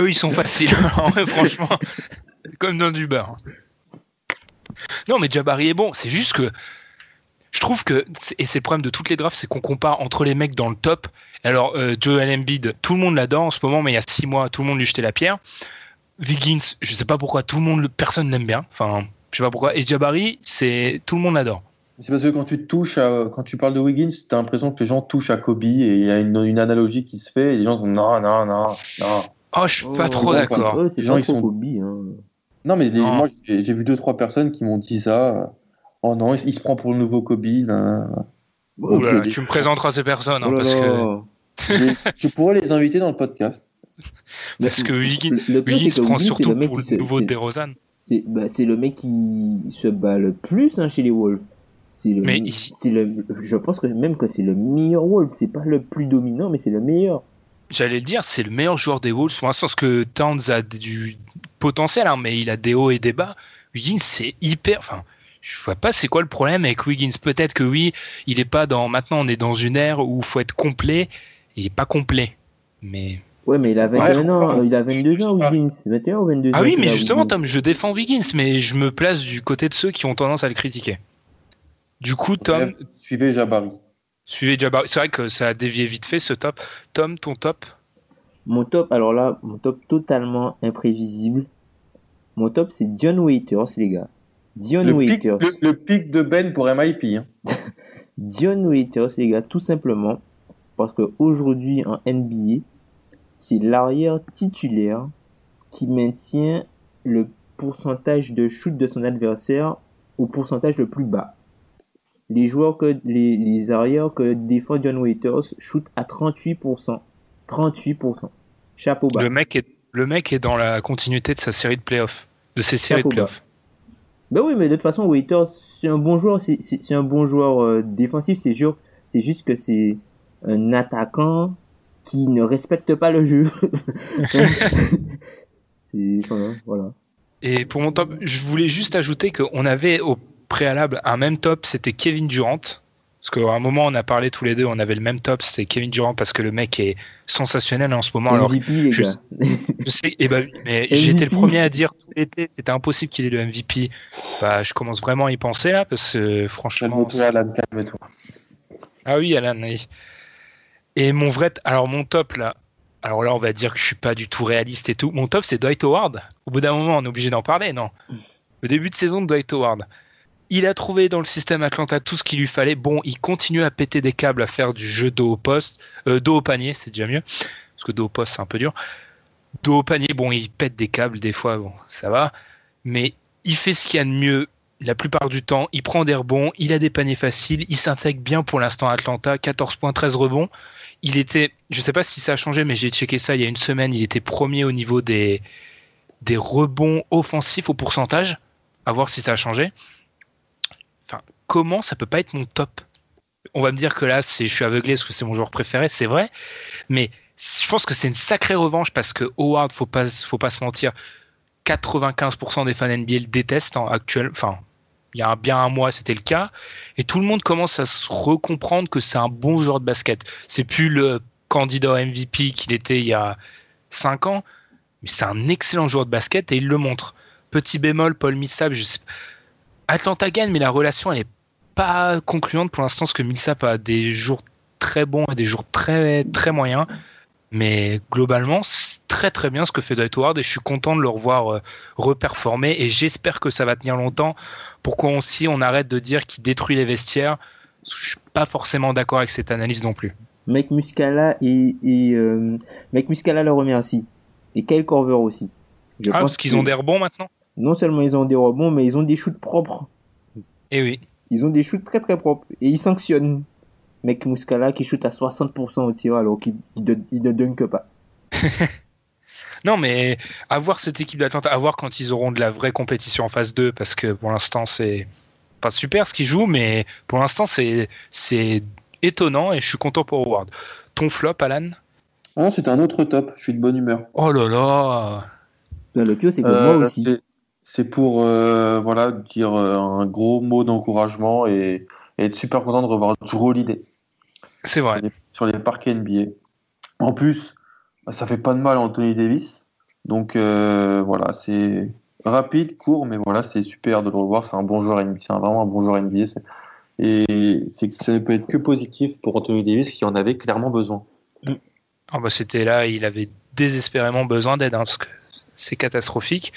Eux, ils sont faciles, hein, franchement, comme dans du beurre. Non, mais Jabari est bon. C'est juste que je trouve que et c'est le problème de toutes les drafts, c'est qu'on compare entre les mecs dans le top. Alors, euh, Joel Embiid, tout le monde l'adore en ce moment, mais il y a six mois, tout le monde lui jetait la pierre. Wiggins, je sais pas pourquoi, tout le monde, personne l'aime bien. Enfin, je sais pas pourquoi. Et Jabari, c'est tout le monde l'adore. C'est parce que quand tu touches, à- quand tu parles de Wiggins, t'as l'impression que les gens touchent à Kobe et il y a une, une analogie qui se fait et les gens sont non, non, non, non. Oh, je suis pas Oh, trop d'accord. ouais, c'est Les gens, ils sont- Kobe, hein. Non, mais les- Non. moi, j'ai vu deux, trois personnes qui m'ont dit ça. Oh non, il, il se prend pour le nouveau Kobe. Oh, là Ok. tu me présenteras ces personnes, hein, oh parce que je pourrais les inviter dans le podcast. Parce que Wiggins, que prend surtout le pour le se- nouveau DeRozan. C'est bah, c'est le mec qui se bat le plus hein, chez les Wolves. Le, Mais il- le, je pense que même que c'est le meilleur Wolves. C'est pas le plus dominant, mais c'est le meilleur. J'allais le dire, c'est le meilleur joueur des Wolves, pour l'instant, parce que Towns a du potentiel, hein, mais il a des hauts et des bas. Wiggins, c'est hyper. Enfin, je vois pas c'est quoi le problème avec Wiggins. Peut-être que oui, il est pas dans. Maintenant, on est dans une ère où il faut être complet. Il est pas complet. Mais. Ouais, mais il a 21 Ouais, je ans, il a 22 ans, Wiggins. 21 ou 22 ans. Ah oui, mais justement, Wiggins. Tom, je défends Wiggins, mais je me place du côté de ceux qui ont tendance à le critiquer. Du coup, Tom, Suivez Jabari. Suivez Jabari. C'est vrai que ça a dévié vite fait ce top. Tom, ton top? Mon top, alors là, mon top totalement imprévisible. Mon top, c'est John Waiters, les gars. John Le pic, Waiters. le, le pic de Ben pour MIP. hein. John Waiters, les gars, tout simplement parce que aujourd'hui en NBA, c'est l'arrière titulaire qui maintient le pourcentage de shoot de son adversaire au pourcentage le plus bas. Les joueurs que les, les arrières que défend John Waiters shootent à 38%. 38%. Chapeau bas. le mec, est, le mec est dans la continuité de sa série de playoffs. De ses séries de Chapeau playoffs. Ben oui, mais de toute façon, Waiters, c'est un bon joueur, c'est- un bon joueur euh, défensif, c'est sûr. C'est juste que c'est un attaquant qui ne respecte pas le jeu. voilà. Et pour mon top, je voulais juste ajouter qu'on avait au préalable un même top, c'était Kevin Durant. Parce qu'à un moment, on a parlé tous les deux, on avait le même top, c'était Kevin Durant parce que le mec est sensationnel en ce moment. Alors, MVP, je je sais, eh ben, mais j'étais le premier à dire tout l'été, c'était impossible qu'il ait le MVP. Bah, je commence vraiment à y penser là, parce que franchement. Calme-toi, Alan, calme-toi. Ah oui, Alan. oui. Et mon vrai, alors mon top là, alors là on va dire que je suis pas du tout réaliste et tout. Mon top c'est Dwight Howard. Au bout d'un moment, on est obligé d'en parler, non? Le début de saison de Dwight Howard. Il a trouvé dans le système Atlanta tout ce qu'il lui fallait. Bon, il continue à péter des câbles, à faire du jeu dos au poste, euh, dos au panier, c'est déjà mieux, parce que dos au poste c'est un peu dur. Dos au panier, bon, il pète des câbles des fois, bon, ça va, mais il fait ce qu'il y a de mieux la plupart du temps. Il prend des rebonds, il a des paniers faciles, il s'intègre bien pour l'instant à Atlanta, 14 points, 13 rebonds. Il était, je sais pas si ça a changé, mais j'ai checké ça il y a une semaine, il était premier au niveau des, des rebonds offensifs au pourcentage. À voir si ça a changé. Comment ça peut pas être mon top? On va me dire que là, je suis aveuglé parce que c'est mon joueur préféré, c'est vrai. Mais je pense que c'est une sacrée revanche parce que Howard, faut pas, faut pas se mentir, 95% des fans NBA le détestent en actuel. Enfin, il y a bien un mois, c'était le cas. Et tout le monde commence à se recomprendre que c'est un bon joueur de basket. C'est plus le candidat MVP qu'il était il y a 5 ans, mais c'est un excellent joueur de basket et il le montre. Petit bémol, Paul Millsap, je sais... Atlanta gagne, mais la relation, elle est pas concluante pour l'instant, parce que Millsap a des jours très bons et des jours très, très moyens. Mais globalement, c'est très très bien ce que fait Dwight Howard et je suis content de le revoir euh, reperformer et j'espère que ça va tenir longtemps pour qu'on aussi on arrête de dire qu'il détruit les vestiaires? Je suis pas forcément d'accord avec cette analyse non plus. Mec Muscala et, et euh, Mec Muscala le remercie. Et Kyle Corver aussi. Je ah, pense parce qu'ils ont des rebonds maintenant? Non seulement ils ont des rebonds, mais ils ont des shoots propres. Eh oui. Ils ont des shoots très très propres. Et ils sanctionnent. Mec Muscala qui shoot à 60% au tir alors qu'il il ne, dunk pas. Non, mais à voir cette équipe d'Atlanta, à voir quand ils auront de la vraie compétition en phase 2, parce que pour l'instant, c'est pas super ce qu'ils jouent, mais pour l'instant, c'est c'est étonnant et je suis content pour Howard. Ton flop, Alan? Non, c'est un autre top. Je suis de bonne humeur. Oh là là Dans le pire, c'est que Euh, moi aussi. C'est- pour euh, voilà dire euh, un gros mot d'encouragement et, et être super content de revoir Drew Holiday C'est vrai. sur les parquets NBA. En plus, ça fait pas de mal à Anthony Davis. Donc euh, voilà, c'est rapide, court, mais voilà, c'est super de le revoir. C'est un bon joueur NBA. C'est vraiment un bon joueur NBA. Et ça ne peut être que positif pour Anthony Davis qui en avait clairement besoin. Ah bah, C'était là, il avait désespérément besoin d'aide, hein, parce que c'est catastrophique.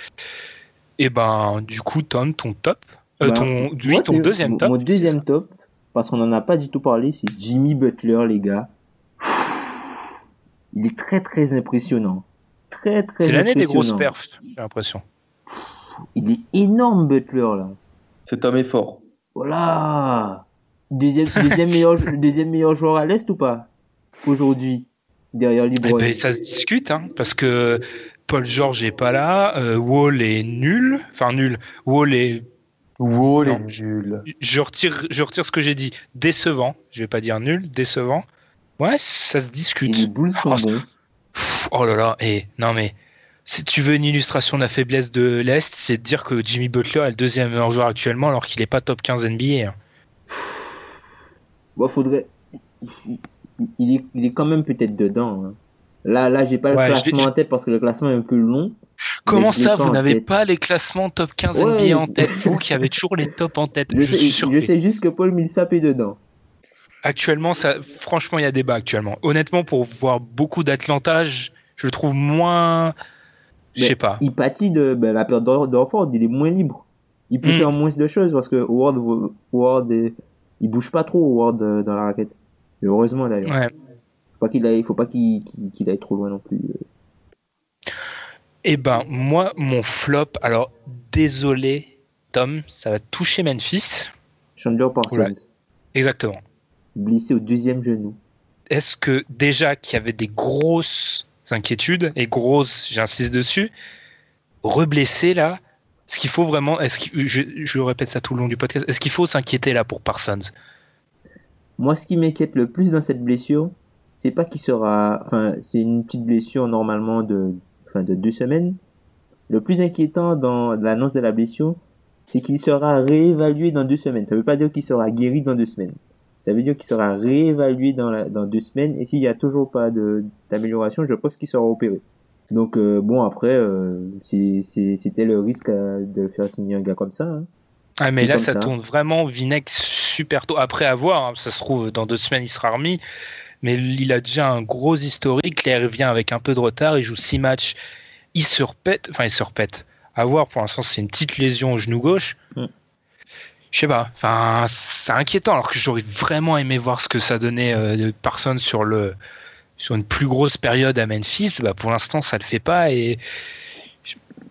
Et ben, du coup, Tom, ton top euh, Bah, ton, oui, deuxième top Mon deuxième top, parce qu'on n'en a pas du tout parlé, c'est Jimmy Butler, les gars. Il est très très impressionnant. Très très C'est l'année des grosses perfs, j'ai l'impression. Il est énorme, Butler, là. Cet homme est fort. Voilà. Deuxième, deuxième, meilleur, deuxième meilleur joueur à l'Est ou pas? Aujourd'hui, derrière Eh LeBron. ben, ça se discute, hein, parce que Paul George est pas là, euh, Wall est nul, enfin nul. Wall est, Wow, les Non. nuls. je retire, je retire ce que j'ai dit, décevant. Je vais pas dire nul, décevant. Ouais, ça se discute. les Bulls sont Oh. Pff, Oh là là, et non mais si tu veux une illustration de la faiblesse de l'Est, c'est de dire que Jimmy Butler est le deuxième meilleur joueur actuellement alors qu'il est pas top 15 NBA. hein. Bon, faudrait. Il est, il est quand même peut-être dedans. hein. Là, là, j'ai pas le Ouais, classement en tête parce que le classement est un peu long. Comment ça, vous n'avez pas les classements top 15 Ouais. NBA en tête Vous qui avez toujours les tops en tête. Je, Je, sais, suis je sais juste que Paul Millsap est dedans. Actuellement, ça, franchement, il y a débat actuellement. Honnêtement, pour voir beaucoup d'Atlanta, je, je le trouve moins. Je sais pas. Il pâtit de ben, la perte d'Orford, il est moins libre. Il peut Mm. faire moins de choses parce que Howard, Howard est- il bouge pas trop Howard euh, dans la raquette. Et heureusement d'ailleurs. Ouais. Pas qu'il aille, faut pas qu'il aille trop loin non plus. Eh ben, moi, mon flop, alors désolé, Tom, ça va toucher Memphis. Chandler Parsons, Oula. Exactement. blessé au deuxième genou. Est-ce que déjà qu'il y avait des grosses inquiétudes, et grosses, j'insiste dessus, reblessé là, est-ce qu'il faut vraiment, est-ce je, je répète ça tout le long du podcast, est-ce qu'il faut s'inquiéter là pour Parsons? Moi, ce qui m'inquiète le plus dans cette blessure, c'est pas qu'il sera, enfin, c'est une petite blessure normalement de, enfin, de deux semaines. Le plus inquiétant dans l'annonce de la blessure, c'est qu'il sera réévalué dans deux semaines. Ça veut pas dire qu'il sera guéri dans deux semaines. Ça veut dire qu'il sera réévalué dans, la, dans deux semaines. Et s'il y a toujours pas de, d'amélioration, je pense qu'il sera opéré. Donc euh, bon après, euh, c'est- c'est- c'était le risque euh, de faire signer un gars comme ça. hein. Ah mais là ça, ça. tourne vraiment vinaigre super tôt. Après avoir, hein, ça se trouve dans deux semaines il sera remis, mais il a déjà un gros historique. Là il revient avec un peu de retard, il joue six matchs, il se repète, enfin il se repète. À voir pour l'instant c'est une petite lésion au genou gauche. Mm. Je sais pas, enfin c'est inquiétant alors que j'aurais vraiment aimé voir ce que ça donnait euh, de personnes sur le sur une plus grosse période à Memphis. Bah pour l'instant ça le fait pas et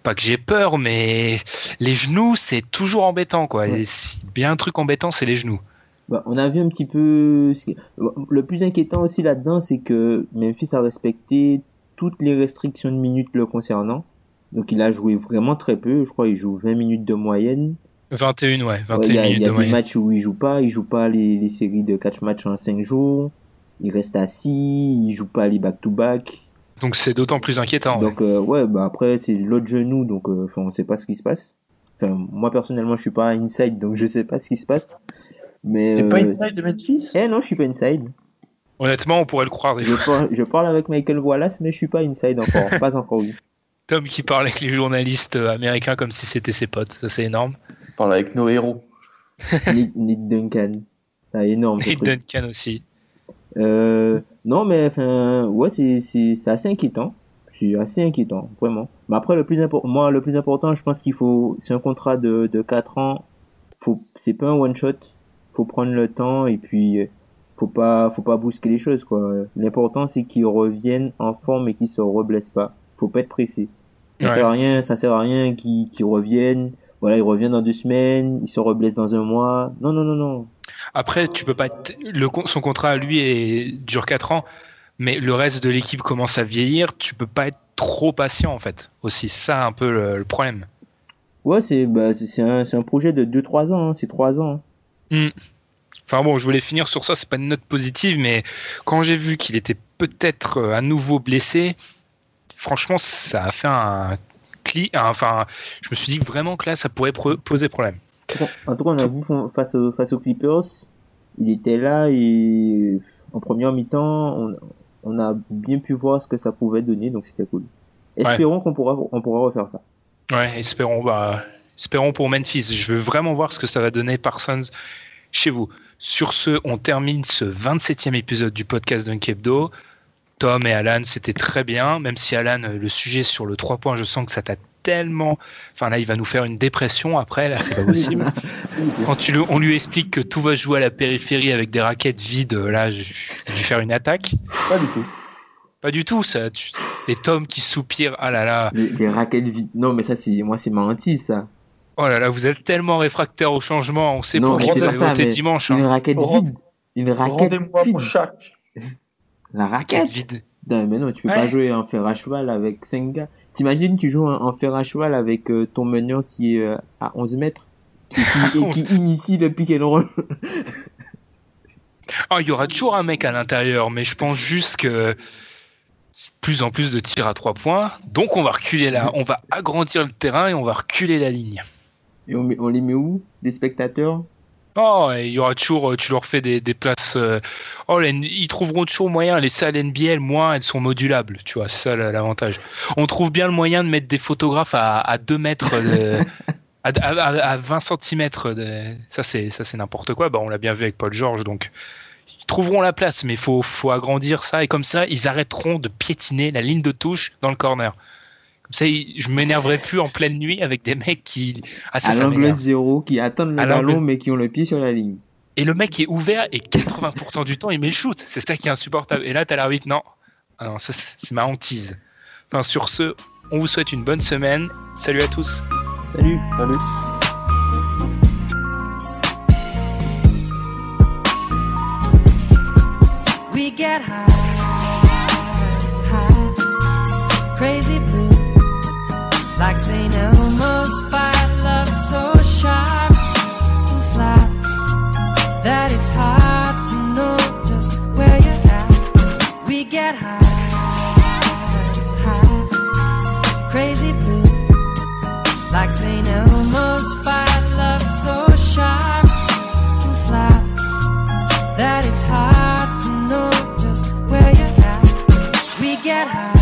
pas que j'ai peur, mais les genoux, c'est toujours embêtant, quoi. Ouais. Et si- bien un truc embêtant, c'est les genoux. Bah, on a vu un petit peu. Le plus inquiétant aussi là-dedans, c'est que Memphis a respecté toutes les restrictions de minutes le concernant. Donc il a joué vraiment très peu. Je crois qu'il joue 20 minutes de moyenne. 21, ouais, Ouais, 21 il y a, il minutes y a de des moyenne. matchs où il joue pas. Il joue pas les, les séries de 4 matchs en 5 jours. Il reste assis. Il joue pas les back-to-back. Donc c'est d'autant plus inquiétant. ouais. Donc euh, ouais, bah après c'est l'autre genou, donc euh, on sait pas ce qui se passe. Enfin moi personnellement je suis pas inside, donc je sais pas ce qui se passe. Mais T'es euh, pas inside de Memphis? Eh non, je suis pas inside. Honnêtement, on pourrait le croire des Je fois. parle, je parle avec Michael Wallace, mais je suis pas inside encore. pas encore, oui. Tom qui parle avec les journalistes euh, américains comme si c'était ses potes. Ça, c'est énorme. Je parle avec nos héros. Nick, Nick Duncan. Ah, énorme. truc. Duncan aussi. Euh, Non, mais enfin, ouais, c'est assez inquiétant. C'est assez inquiétant, vraiment. Mais après, le plus important, moi, le plus important, je pense qu'il faut, c'est un contrat de de quatre ans. Faut, c'est pas un one shot. Faut prendre le temps et puis euh, faut pas, faut pas bousquer les choses quoi. L'important c'est qu'ils reviennent en forme et qu'ils se reblessent pas. Faut pas être pressé. Ça Ouais. sert à rien, ça sert à rien qu'ils reviennent. Voilà, ils reviennent dans deux semaines, ils se reblessent dans un mois. Non, non, non, non. Après, tu peux pas. Le, son contrat lui est, dure 4 ans, mais le reste de l'équipe commence à vieillir. Tu peux pas être trop patient en fait. Aussi, c'est ça un peu le, le problème. Ouais, c'est bah, c'est un, un projet de 2-3 ans, hein, c'est 3 ans. Hmm. Enfin bon, je voulais finir sur ça. C'est pas une note positive, mais quand j'ai vu qu'il était peut-être euh, à nouveau blessé, franchement, ça a fait un cli. Enfin, je me suis dit vraiment que là, ça pourrait poser problème. En tout cas, on a vu face, au- face aux Clippers, il était là et en première mi-temps, on, on a bien pu voir ce que ça pouvait donner, donc c'était cool. Espérons qu'on pourra, on pourra refaire ça. Ouais, espérons, bah, espérons pour Memphis. Je veux vraiment voir ce que ça va donner Parsons chez vous. Sur ce, on termine ce 27e épisode du podcast Dunk Hebdo. Tom et Alan, c'était très bien, même si Alan, le sujet sur le 3 points, je sens que ça t'a tellement. Enfin là, il va nous faire une dépression après, là, c'est pas possible. Quand tu le- on lui explique que tout va jouer à la périphérie avec des raquettes vides, là, j'ai dû faire une attaque. Pas du tout. Pas du tout, ça. tu- Et Tom qui soupire, ah là là. Les, les raquettes vides. Non, mais ça, c'est, moi, c'est ma hantise, ça. Oh là là, vous êtes tellement réfractaire au changement. On sait non, pour qui vous allez voter dimanche. Une hein. raquette Rend- vide. Une raquette Rendez-moi vide. La Raquette vide. Non, mais non, tu peux Ouais. pas jouer en fer à cheval avec 5 gars. T'imagines, tu joues en, fer à cheval avec euh, ton meneur qui est euh, à 11 mètres et qui, et qui initie le pick and roll. Ah, il y aura toujours un mec à l'intérieur, mais je pense juste que c'est de plus en plus de tirs à trois points. Donc on va reculer là, on va agrandir le terrain et on va reculer la ligne. Et on, met- on les met où Les spectateurs? Oh, et il y aura toujours, euh, tu leur fais des, des places. euh, Oh, les- ils trouveront toujours moyen. Les salles NBL, moins, elles sont modulables. Tu vois, c'est ça la- l'avantage. On trouve bien le moyen de mettre des photographes à, à 2 mètres, de- à, à- à 20 cm. De... Ça, c'est ça, c'est n'importe quoi. Bah, on l'a bien vu avec Paul George. Donc, ils trouveront la place, mais il faut, faut agrandir ça. Et comme ça, ils arrêteront de piétiner la ligne de touche dans le corner. Comme ça, je m'énerverai plus en pleine nuit avec des mecs qui. Ah, ça, à l'angle zéro qui attendent le ballon mais qui ont le pied sur la ligne. Et le mec est ouvert et 80% du temps, il met le shoot. C'est ça qui est insupportable. Et là, t'as l'arbitre, non. Ah non, ça, c'est ma hantise. Enfin, sur ce, on vous souhaite une bonne semaine. Salut à tous. Salut Salut. We get high, high, like St. Elmo's fire, love so sharp and flat that it's hard to know just where you're. We get high, high, crazy blue, like St. Elmo's fire, love so sharp and flat that it's hard to know just where you're. We get high.